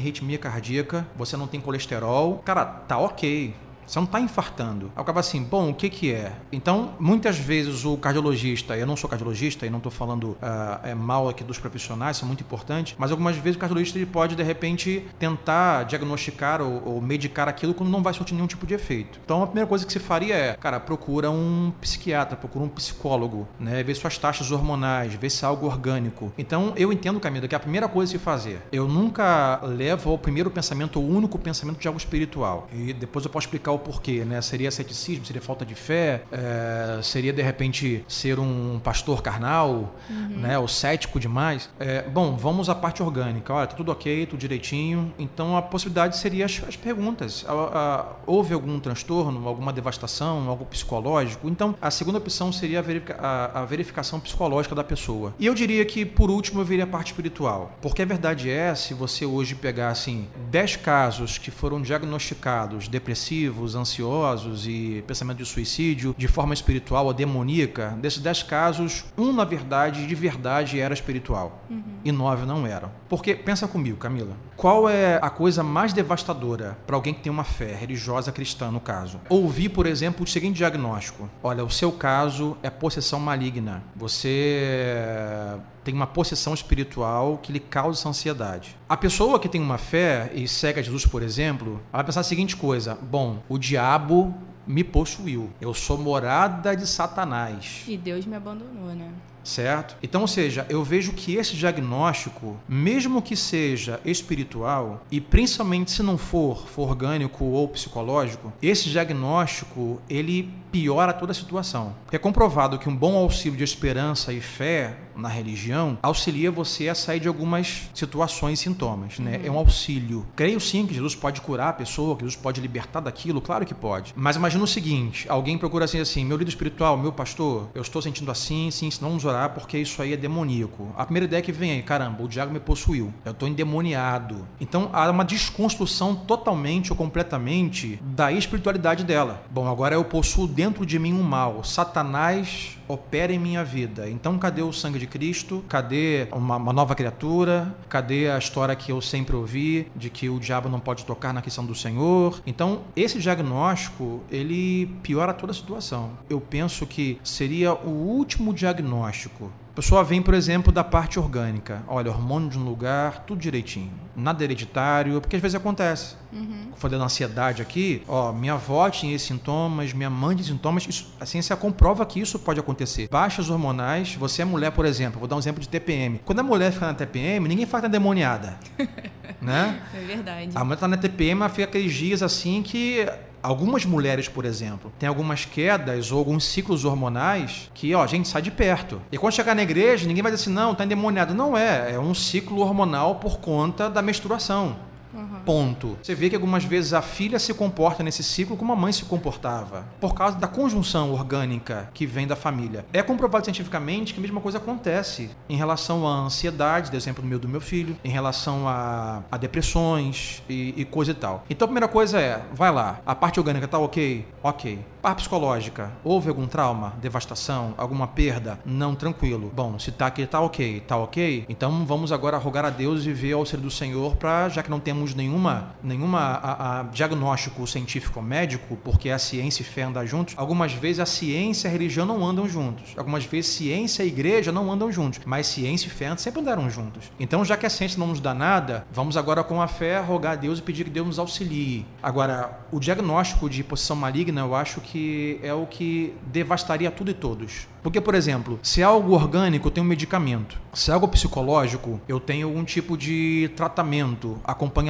arritmia cardíaca, você não tem colesterol. Cara, tá ok. Você não está infartando. Fala assim, bom, o que que é? Então, muitas vezes o cardiologista, eu não sou cardiologista e não estou falando é, mal aqui dos profissionais, isso é muito importante, mas algumas vezes o cardiologista ele pode, de repente, tentar diagnosticar ou, ou medicar aquilo quando não vai surtir nenhum tipo de efeito. Então, a primeira coisa que se faria é, cara, procura um psiquiatra, procura um psicólogo, né? Ver suas taxas hormonais, ver se é algo orgânico. Então, eu entendo, Camila, que a primeira coisa a se fazer, eu nunca levo ao primeiro pensamento, o único pensamento de algo espiritual. E depois eu posso explicar o porquê, né? Seria ceticismo, seria falta de fé, é, seria de repente ser um pastor carnal, Uhum. né? Ou cético demais. É, bom, vamos à parte orgânica. Olha, tá tudo ok, tudo direitinho. Então a possibilidade seria as, as perguntas. A- a- houve algum transtorno, alguma devastação, algo psicológico? Então a segunda opção seria a, verifica- a- verificação psicológica da pessoa. E eu diria que por último eu viria a parte espiritual. Porque a verdade é, se você hoje pegar assim 10 casos que foram diagnosticados depressivos, ansiosos e pensamento de suicídio de forma espiritual ou demoníaca, desses 10 casos, um na verdade, de verdade era espiritual Uhum. e nove não eram. Porque pensa comigo, Camila, qual é a coisa mais devastadora para alguém que tem uma fé religiosa cristã no caso? Ouvir, por exemplo, o seguinte diagnóstico: olha, o seu caso é possessão maligna. Você tem uma possessão espiritual que lhe causa ansiedade. A pessoa que tem uma fé e segue a Jesus, por exemplo, vai pensar a seguinte coisa: bom, o diabo me possuiu. Eu sou morada de Satanás. E Deus me abandonou, né? Certo? Então, ou seja, eu vejo que esse diagnóstico, mesmo que seja espiritual, e principalmente se não for, for orgânico ou psicológico, esse diagnóstico ele piora toda a situação. Porque é comprovado que um bom auxílio de esperança e fé na religião auxilia você a sair de algumas situações e sintomas, né? Uhum. É um auxílio. Creio sim que Jesus pode curar a pessoa, que Jesus pode libertar daquilo, claro que pode. Mas imagina o seguinte, alguém procura assim assim, meu líder espiritual, meu pastor, eu estou sentindo assim, sim, sim, vamos orar orar porque isso aí é demoníaco. A primeira ideia que vem aí, caramba, o diabo me possuiu. Eu estou endemoniado. Então há uma desconstrução totalmente ou completamente da espiritualidade dela. Bom, agora eu possuo dentro de mim um mal. Satanás opera em minha vida. Então, cadê o sangue de Cristo? Cadê uma, uma, nova criatura? Cadê a história que eu sempre ouvi de que o diabo não pode tocar na questão do Senhor? Então, esse diagnóstico, ele piora toda a situação. Eu penso que seria o último diagnóstico pessoa vem, por exemplo, da parte orgânica. Olha, hormônio de um lugar, tudo direitinho. Nada hereditário, porque às vezes acontece. Uhum. Falei da ansiedade aqui, ó, minha avó tinha esses sintomas, minha mãe tinha sintomas. Isso, a ciência comprova que isso pode acontecer. Baixas hormonais, você é mulher, por exemplo, vou dar um exemplo de TPM. Quando a mulher fica na TPM, ninguém fala que tá demoniada. né? É verdade. A mulher tá na TPM, ela fica aqueles dias assim que Algumas mulheres, por exemplo, têm algumas quedas ou alguns ciclos hormonais que, ó, a gente sai de perto. E quando chegar na igreja, ninguém vai dizer assim, não, tá endemoniado. Não é, é um ciclo hormonal por conta da menstruação. Uhum. Ponto. Você vê que algumas vezes a filha se comporta nesse ciclo como a mãe se comportava, por causa da conjunção orgânica que vem da família. É comprovado cientificamente que a mesma coisa acontece em relação à ansiedade, por exemplo, meu do meu filho, em relação a, a depressões e, e, coisa e tal. Então a primeira coisa é, vai lá, a parte orgânica tá ok? Ok. Parte psicológica, houve algum trauma, devastação, alguma perda? Não, tranquilo. Bom, se tá aqui, tá ok, tá ok, então vamos agora rogar a Deus e ver ao ser do Senhor para, já que não temos nenhuma, nenhuma a, a diagnóstico científico médico, porque a ciência e fé andam juntos, algumas vezes a ciência e a religião não andam juntos. Algumas vezes ciência e igreja não andam juntos, mas ciência e fé sempre andaram juntos. Então, já que a ciência não nos dá nada, vamos agora com a fé rogar a Deus e pedir que Deus nos auxilie. Agora, o diagnóstico de possessão maligna, eu acho que é o que devastaria tudo e todos. Porque, por exemplo, se é algo orgânico, eu tenho um medicamento. Se é algo psicológico, eu tenho algum tipo de tratamento, acompanhamento,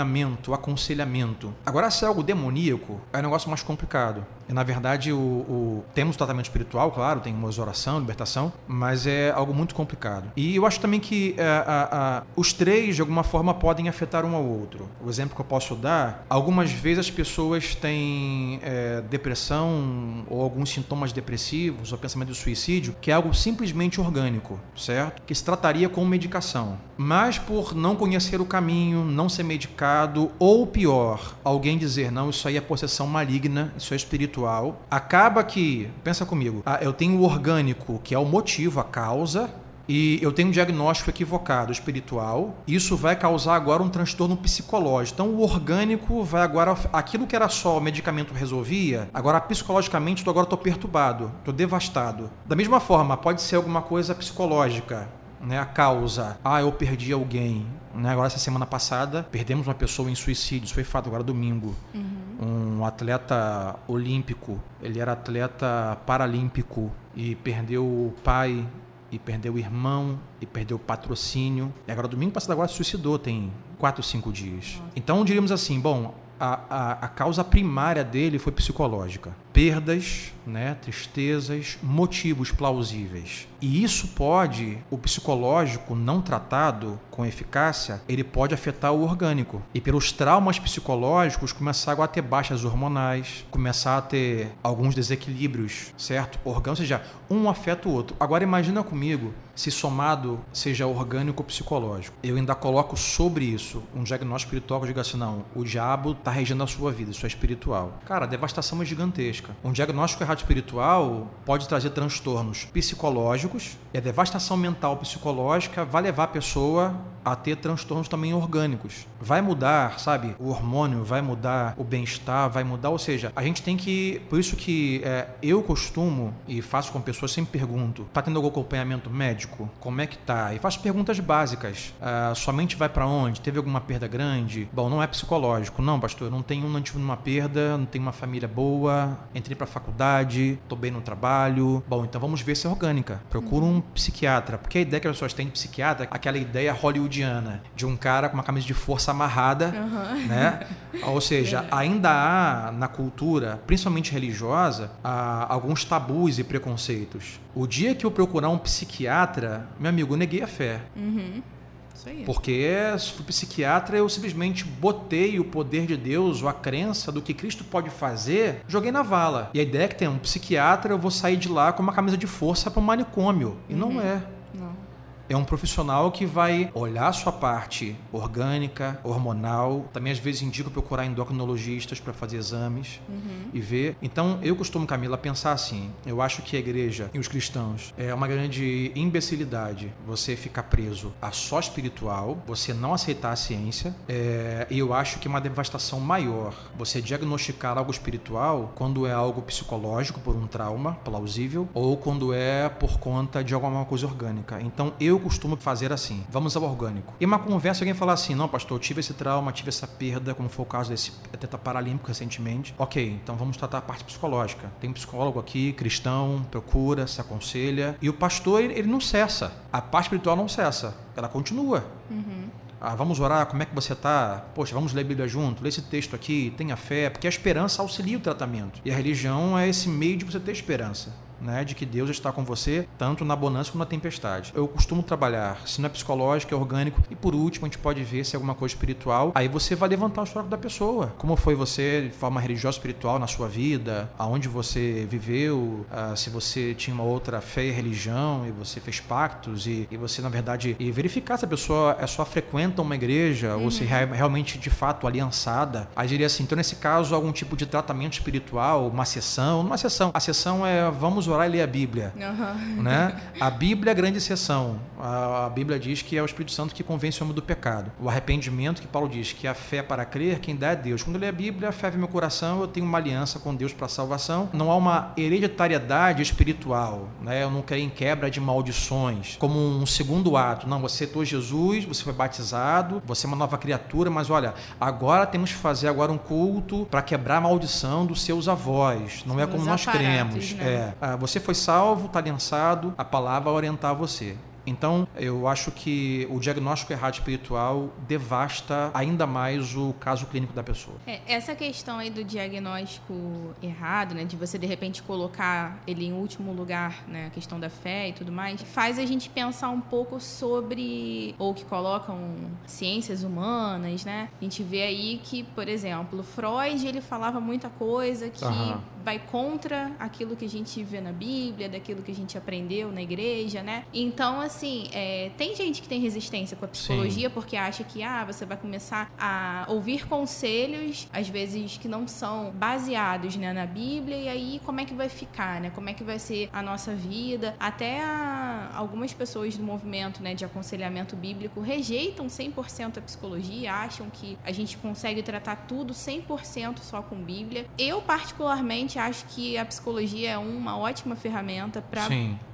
aconselhamento. Agora, se é algo demoníaco, é um negócio mais complicado. Na verdade, o, o temos tratamento espiritual, claro, tem uma oração, libertação, mas é algo muito complicado. E eu acho também que é, a, a, os três, de alguma forma, podem afetar um ao outro. O exemplo que eu posso dar, algumas vezes as pessoas têm é, depressão ou alguns sintomas depressivos ou pensamento de suicídio que é algo simplesmente orgânico, certo? Que se trataria com medicação. Mas por não conhecer o caminho, não ser medicado, ou pior, alguém dizer, não, isso aí é possessão maligna, isso é espiritual, acaba que, pensa comigo, ah, eu tenho o orgânico, que é o motivo, a causa, e eu tenho um diagnóstico equivocado espiritual, isso vai causar agora um transtorno psicológico. Então, o orgânico vai agora. Aquilo que era só o medicamento resolvia, agora psicologicamente, eu agora estou perturbado, estou devastado. Da mesma forma, pode ser alguma coisa psicológica. Né, a causa, ah, eu perdi alguém. Né, agora, essa semana passada, perdemos uma pessoa em suicídio, isso foi fato, agora domingo. Uhum. Um atleta olímpico, ele era atleta paralímpico e perdeu o pai e perdeu o irmão, e perdeu o patrocínio. E agora, domingo passado, agora se suicidou, tem 4, 5 dias. Então, diríamos assim, bom, a, a, a causa primária dele foi psicológica. Perdas, né, tristezas, motivos plausíveis. E isso pode, o psicológico não tratado com eficácia, ele pode afetar o orgânico. E pelos traumas psicológicos começar a ter baixas hormonais, começar a ter alguns desequilíbrios, certo? Orgânico, ou seja, um afeta o outro. Agora imagina comigo se somado seja orgânico ou psicológico. Eu ainda coloco sobre isso um diagnóstico espiritual que diga assim, não, o diabo está regendo a sua vida, isso é espiritual. Cara, a devastação é gigantesca. Um diagnóstico errado espiritual pode trazer transtornos psicológicos e a devastação mental psicológica vai levar a pessoa a ter transtornos também orgânicos. Vai mudar, sabe? O hormônio vai mudar, o bem-estar vai mudar, ou seja, a gente tem que, por isso que é, eu costumo e faço com pessoas sempre pergunto, tá tendo algum acompanhamento médico? Como é que tá? E faço perguntas básicas. Ah, sua mente vai para onde? Teve alguma perda grande? Bom, não é psicológico, não, pastor. Não tenho, não tive uma perda, não tenho uma família boa, entrei para faculdade, tô bem no trabalho. Bom, então vamos ver se é orgânica. Procura um psiquiatra, porque a ideia que as pessoas têm de psiquiatra, aquela ideia hollywoodiana de um cara com uma camisa de força amarrada, uhum. né? Ou seja, ainda há na cultura, principalmente religiosa, alguns tabus e preconceitos. O dia que eu procurar um psiquiatra, meu amigo, neguei a fé. Uhum. Porque se fui psiquiatra, eu simplesmente botei o poder de Deus, ou a crença do que Cristo pode fazer, joguei na vala. E a ideia é que tem um psiquiatra, eu vou sair de lá com uma camisa de força para um manicômio. E uhum. não é. É um profissional que vai olhar a sua parte orgânica, hormonal, também às vezes indica procurar endocrinologistas para fazer exames uhum. e ver. Então, eu costumo, Camila, pensar assim: eu acho que a igreja e os cristãos é uma grande imbecilidade você ficar preso a só espiritual, você não aceitar a ciência, é, e eu acho que é uma devastação maior você diagnosticar algo espiritual quando é algo psicológico por um trauma plausível ou quando é por conta de alguma coisa orgânica. Então, eu costumo fazer assim: vamos ao orgânico. E uma conversa, alguém falar assim: não, pastor, eu tive esse trauma, tive essa perda, como foi o caso desse atleta paralímpico recentemente. Ok, então vamos tratar a parte psicológica. Tem um psicólogo aqui, cristão, procura, se aconselha. E o pastor, ele, ele não cessa. A parte espiritual não cessa. Ela continua. Uhum. Ah, vamos orar, como é que você está? Poxa, vamos ler a Bíblia junto, lê esse texto aqui, tenha fé, porque a esperança auxilia o tratamento. E a religião é esse meio de você ter esperança né, de que Deus está com você tanto na bonança como na tempestade. Eu costumo trabalhar, se não é psicológico, é orgânico, e por último a gente pode ver se é alguma coisa espiritual. Aí você vai levantar o histórico da pessoa. Como foi você de forma religiosa espiritual na sua vida, aonde você viveu, uh, se você tinha uma outra fé e religião e você fez pactos e, e você na verdade e verificar se a pessoa é só frequenta uma igreja uhum. ou se é realmente de fato aliançada. Aí diria assim, então nesse caso algum tipo de tratamento espiritual, uma sessão, uma sessão. A sessão é vamos vamos orar e ler a Bíblia. Uhum. Né? A Bíblia é a grande exceção. A, a, Bíblia diz que é o Espírito Santo que convence o homem do pecado. O arrependimento, que Paulo diz que a fé para crer, quem dá é Deus. Quando eu leio a Bíblia, a fé vem meu coração, eu tenho uma aliança com Deus para a salvação. Não há uma hereditariedade espiritual. Né? Eu não quero em quebra de maldições, como um segundo ato. Não, você aceitou Jesus, você foi batizado, você é uma nova criatura, mas olha, agora temos que fazer agora um culto para quebrar a maldição dos seus avós. Não é como nós cremos. Né? É, você foi salvo, está lançado, a palavra vai orientar você. Então, eu acho que o diagnóstico errado espiritual devasta ainda mais o caso clínico da pessoa. É, essa questão aí do diagnóstico errado, né, de você de repente colocar ele em último lugar, né, a questão da fé e tudo mais, faz a gente pensar um pouco sobre ou que colocam ciências humanas, né? A gente vê aí que, por exemplo, Freud, ele falava muita coisa que uhum. Vai contra aquilo que a gente vê na Bíblia, daquilo que a gente aprendeu na igreja, né? Então, assim, é, tem gente que tem resistência com a psicologia Sim. porque acha que ah, você vai começar a ouvir conselhos, às vezes que não são baseados né, na Bíblia, e aí como é que vai ficar, né? Como é que vai ser a nossa vida? Até a, algumas pessoas do movimento né, de aconselhamento bíblico rejeitam 100% a psicologia, acham que a gente consegue tratar tudo 100% só com Bíblia. Eu, particularmente, acho que a psicologia é uma ótima ferramenta para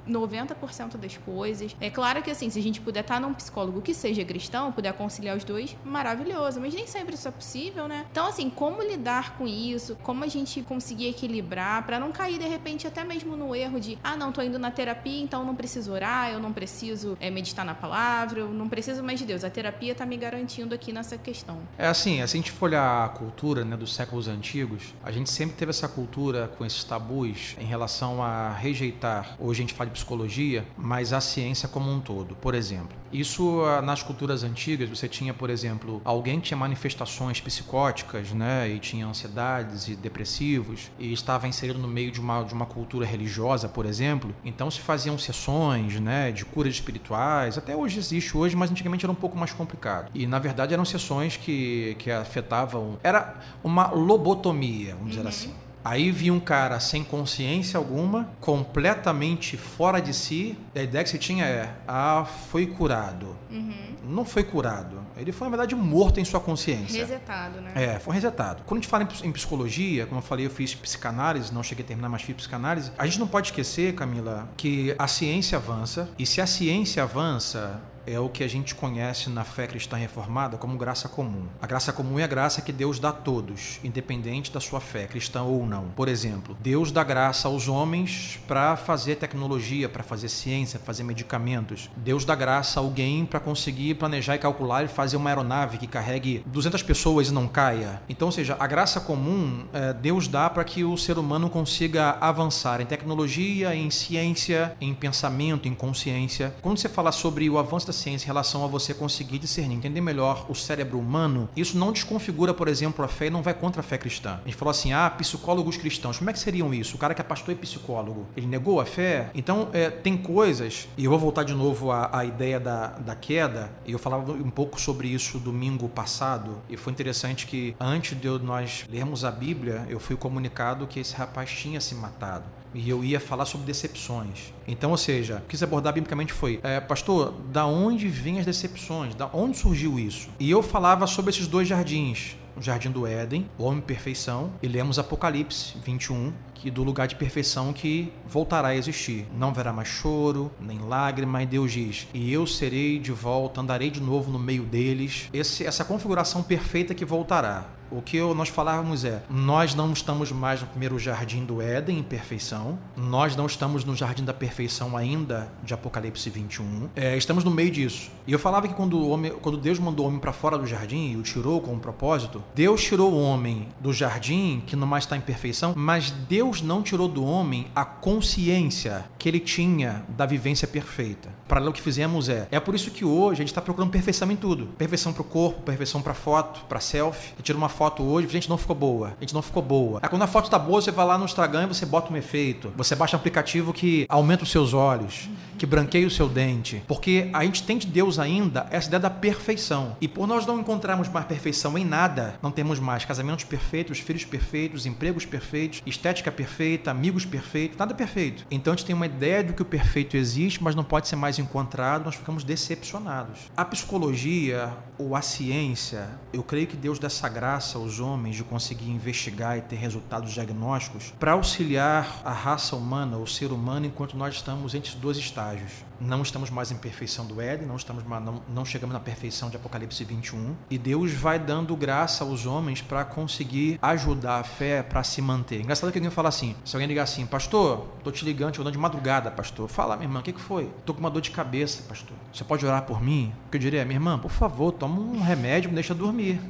90% das coisas. É claro que assim, se a gente puder estar num psicólogo que seja cristão, puder conciliar os dois, maravilhoso, mas nem sempre isso é possível, né? Então assim, como lidar com isso? Como a gente conseguir equilibrar para não cair de repente até mesmo no erro de, ah, não, tô indo na terapia, então não preciso orar, eu não preciso é, meditar na palavra, eu não preciso mais de Deus. A terapia tá me garantindo aqui nessa questão. É assim, se a gente for olhar a cultura, né, dos séculos antigos, a gente sempre teve essa cultura com esses tabus em relação a rejeitar, hoje a gente fala psicologia, mas a ciência como um todo. Por exemplo, isso ah, nas culturas antigas, você tinha, por exemplo, alguém que tinha manifestações psicóticas, né, e tinha ansiedades e depressivos, e estava inserido no meio de uma, de uma cultura religiosa, por exemplo, então se faziam sessões, né, de curas espirituais, até hoje existe hoje, mas antigamente era um pouco mais complicado. E na verdade eram sessões que, que afetavam, era uma lobotomia, vamos uhum. dizer assim. Aí vi um cara sem consciência alguma, completamente fora de si. A ideia que se tinha é: ah, foi curado. Uhum. Não foi curado. Ele foi, na verdade, morto em sua consciência. Resetado, né? É, foi resetado. Quando a gente fala em psicologia, como eu falei, eu fiz psicanálise, não cheguei a terminar, mas fiz psicanálise. A gente não pode esquecer, Camila, que a ciência avança. E se a ciência avança, é o que a gente conhece na fé cristã reformada como graça comum. A graça comum é a graça que Deus dá a todos, independente da sua fé, cristã ou não. Por exemplo, Deus dá graça aos homens para fazer tecnologia, para fazer ciência, fazer medicamentos. Deus dá graça a alguém para conseguir planejar e calcular e fazer uma aeronave que carregue 200 pessoas e não caia. Então, ou seja, a graça comum é, Deus dá para que o ser humano consiga avançar em tecnologia, em ciência, em pensamento, em consciência. Quando você fala sobre o avanço da ciência em relação a você conseguir discernir, entender melhor o cérebro humano, isso não desconfigura, por exemplo, a fé e não vai contra a fé cristã. A gente falou assim, ah, psicólogos cristãos, como é que seriam isso? O cara que é pastor e psicólogo, ele negou a fé? Então, é, tem coisas, e eu vou voltar de novo à, à ideia da, da queda, e eu falava um pouco sobre isso domingo passado, e foi interessante que antes de nós lermos a Bíblia, eu fui comunicado que esse rapaz tinha se matado e eu ia falar sobre decepções. Então, ou seja, o que quis abordar biblicamente foi, é, pastor, da onde vêm as decepções? Da onde surgiu isso? E eu falava sobre esses dois jardins, o jardim do Éden, o homem perfeição, e lemos Apocalipse 21, que do lugar de perfeição que voltará a existir. Não haverá mais choro, nem lágrima, e Deus diz: "E eu serei de volta, andarei de novo no meio deles". Esse, essa configuração perfeita que voltará. O que nós falávamos é: nós não estamos mais no primeiro jardim do Éden em perfeição, nós não estamos no jardim da perfeição ainda de Apocalipse 21, é, estamos no meio disso. E eu falava que quando, homem, quando Deus mandou o homem para fora do jardim e o tirou com um propósito, Deus tirou o homem do jardim, que não mais está em perfeição, mas Deus não tirou do homem a consciência que ele tinha da vivência perfeita. Para o que fizemos é: é por isso que hoje a gente está procurando perfeição em tudo: perfeição para o corpo, perfeição para foto, para selfie. Tira uma foto foto hoje, gente, não ficou boa. A gente não ficou boa. Aí quando a foto tá boa, você vai lá no Instagram e você bota um efeito. Você baixa um aplicativo que aumenta os seus olhos, que branqueia o seu dente. Porque a gente tem de Deus ainda essa ideia da perfeição. E por nós não encontrarmos mais perfeição em nada, não temos mais casamentos perfeitos, filhos perfeitos, empregos perfeitos, estética perfeita, amigos perfeitos, nada perfeito. Então a gente tem uma ideia de que o perfeito existe, mas não pode ser mais encontrado, nós ficamos decepcionados. A psicologia ou a ciência, eu creio que Deus dá essa graça graça aos homens de conseguir investigar e ter resultados diagnósticos para auxiliar a raça humana, o ser humano, enquanto nós estamos entre dois estágios não estamos mais em perfeição do Éden, não, estamos, não, não chegamos na perfeição de Apocalipse 21. E Deus vai dando graça aos homens para conseguir ajudar a fé para se manter. Engraçado que alguém fala assim: se alguém ligar assim, pastor, tô te ligando, te de madrugada, pastor. Fala, minha irmã, o que, que foi? Tô com uma dor de cabeça, pastor. Você pode orar por mim? O que eu diria, minha irmã, por favor, toma um remédio, me deixa dormir.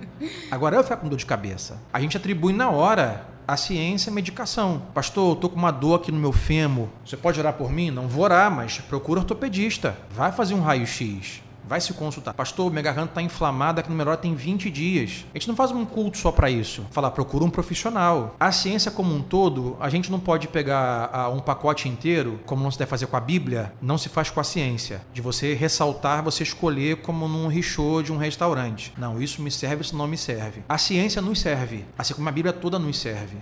Agora eu fico com dor de cabeça. A gente atribui na hora a ciência é medicação. Pastor, eu tô com uma dor aqui no meu fêmur. Você pode orar por mim? Não vou orar, mas procura ortopedista. Vai fazer um raio-x vai se consultar. Pastor, minha garganta está inflamada, aqui no melhor tem 20 dias. A gente não faz um culto só para isso. Falar, procura um profissional. A ciência como um todo, a gente não pode pegar um pacote inteiro, como não se deve fazer com a Bíblia, não se faz com a ciência. De você ressaltar, você escolher como num richô de um restaurante. Não, isso me serve, isso não me serve. A ciência nos serve, assim como a Bíblia toda nos serve.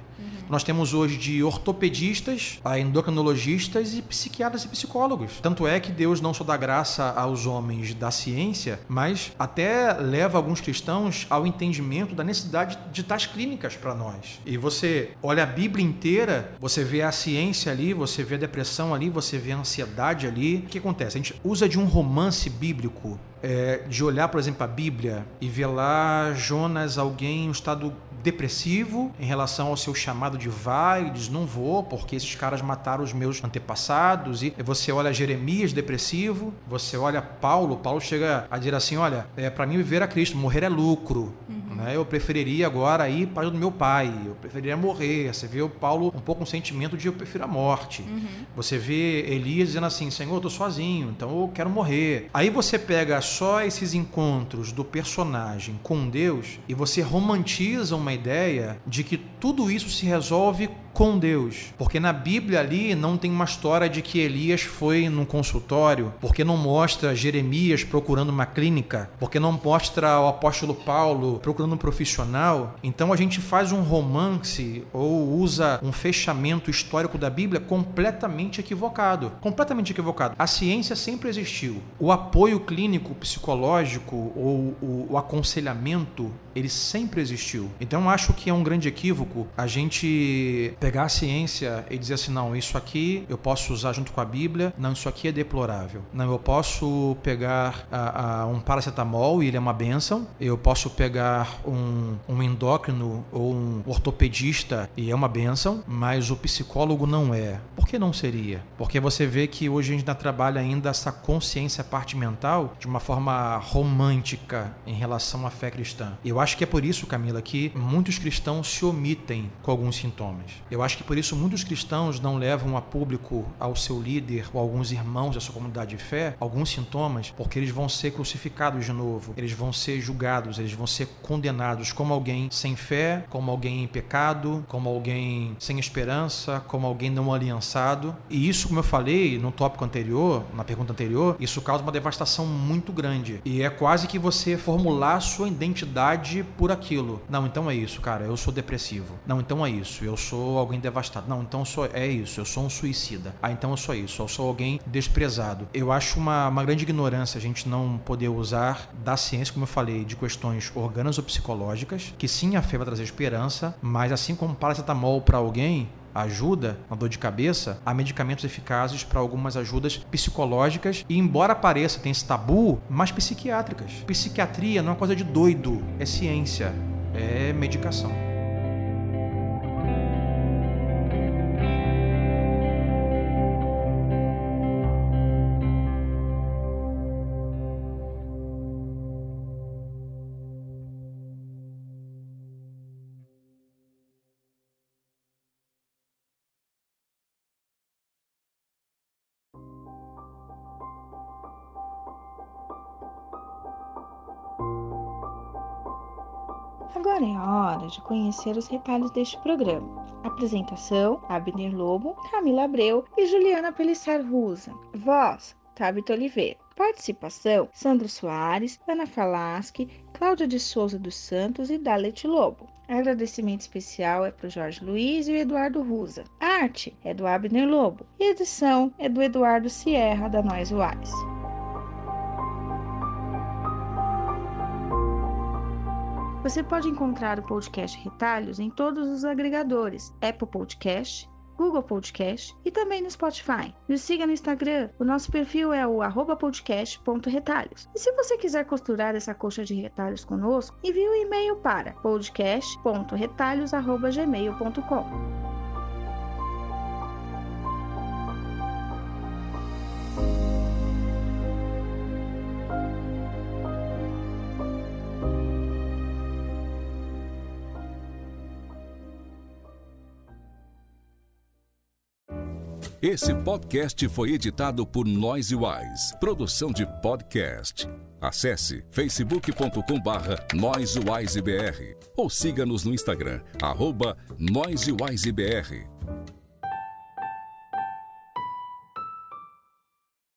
Nós temos hoje de ortopedistas a endocrinologistas e psiquiatras e psicólogos. Tanto é que Deus não só dá graça aos homens da ciência, mas até leva alguns cristãos ao entendimento da necessidade de tais clínicas para nós. E você olha a Bíblia inteira, você vê a ciência ali, você vê a depressão ali, você vê a ansiedade ali. O que acontece? A gente usa de um romance bíblico é, de olhar, por exemplo, a Bíblia e ver lá Jonas, alguém em um estado depressivo em relação ao seu chamado de vai, e diz não vou, porque esses caras mataram os meus antepassados. E você olha Jeremias depressivo, você olha Paulo, Paulo chega a dizer assim, olha, é para mim viver a Cristo, morrer é lucro. Uhum. Né? Eu preferiria agora ir para o meu pai, eu preferiria morrer. Você vê o Paulo um pouco com um sentimento de eu prefiro a morte. Uhum. Você vê Elias dizendo assim, Senhor, eu estou sozinho, então eu quero morrer. Aí você pega só esses encontros do personagem com Deus e você romantiza uma ideia de que tudo isso se resolve com Deus. Porque na Bíblia ali não tem uma história de que Elias foi num consultório, porque não mostra Jeremias procurando uma clínica, porque não mostra o apóstolo Paulo procurando um profissional. Então a gente faz um romance ou usa um fechamento histórico da Bíblia completamente equivocado. Completamente equivocado. A ciência sempre existiu. O apoio clínico, psicológico ou o, aconselhamento, ele sempre existiu. Então acho que é um grande equívoco a gente pegar a ciência e dizer assim, não, isso aqui eu posso usar junto com a Bíblia, não, isso aqui é deplorável. Não, eu posso pegar a, a, um paracetamol e ele é uma benção, eu posso pegar um, um endócrino ou um ortopedista e é uma benção, mas o psicólogo não é. Por que não seria? Porque você vê que hoje a gente ainda trabalha ainda essa consciência parte mental de uma forma romântica em relação à fé cristã. Eu Acho que é por isso, Camila, que muitos cristãos se omitem com alguns sintomas. Eu acho que por isso muitos cristãos não levam a público ao seu líder ou alguns irmãos da sua comunidade de fé alguns sintomas, porque eles vão ser crucificados de novo, eles vão ser julgados, eles vão ser condenados como alguém sem fé, como alguém em pecado, como alguém sem esperança, como alguém não aliançado. E isso, como eu falei no tópico anterior, na pergunta anterior, isso causa uma devastação muito grande. E é quase que você formular sua identidade por aquilo. Não, então é isso, cara, eu sou depressivo. Não, então é isso, eu sou alguém devastado. Não, então sou, é isso, eu sou um suicida. Ah, então eu sou isso, eu sou alguém desprezado. Eu acho uma, uma grande ignorância a gente não poder usar da ciência, como eu falei, de questões orgânicas ou psicológicas, que sim, a fé vai trazer esperança, mas assim como paracetamol para alguém, ajuda na dor de cabeça, há medicamentos eficazes para algumas ajudas psicológicas e embora pareça tem esse tabu, mas psiquiátricas. Psiquiatria não é coisa de doido, é ciência, é medicação. Agora é hora de conhecer os retalhos deste programa. Apresentação: Abner Lobo, Camila Abreu e Juliana Pelissar Rusa. Voz: Tabita Oliveira. Participação: Sandro Soares, Ana Falaschi, Cláudia de Souza dos Santos e Dalet Lobo. Agradecimento especial é para o Jorge Luiz e o Eduardo Rusa. Arte é do Abner Lobo e edição é do Eduardo Sierra, da Nós Wise. Você pode encontrar o podcast Retalhos em todos os agregadores: Apple Podcast, Google Podcast e também no Spotify. Nos siga no Instagram, o nosso perfil é o podcast.retalhos. E se você quiser costurar essa coxa de retalhos conosco, envie um e-mail para podcast.retalhos.gmail.com. Esse podcast foi editado por Noise Wise, produção de podcast. Acesse facebook.com barra ou siga-nos no Instagram, arroba NoiseWiseBR.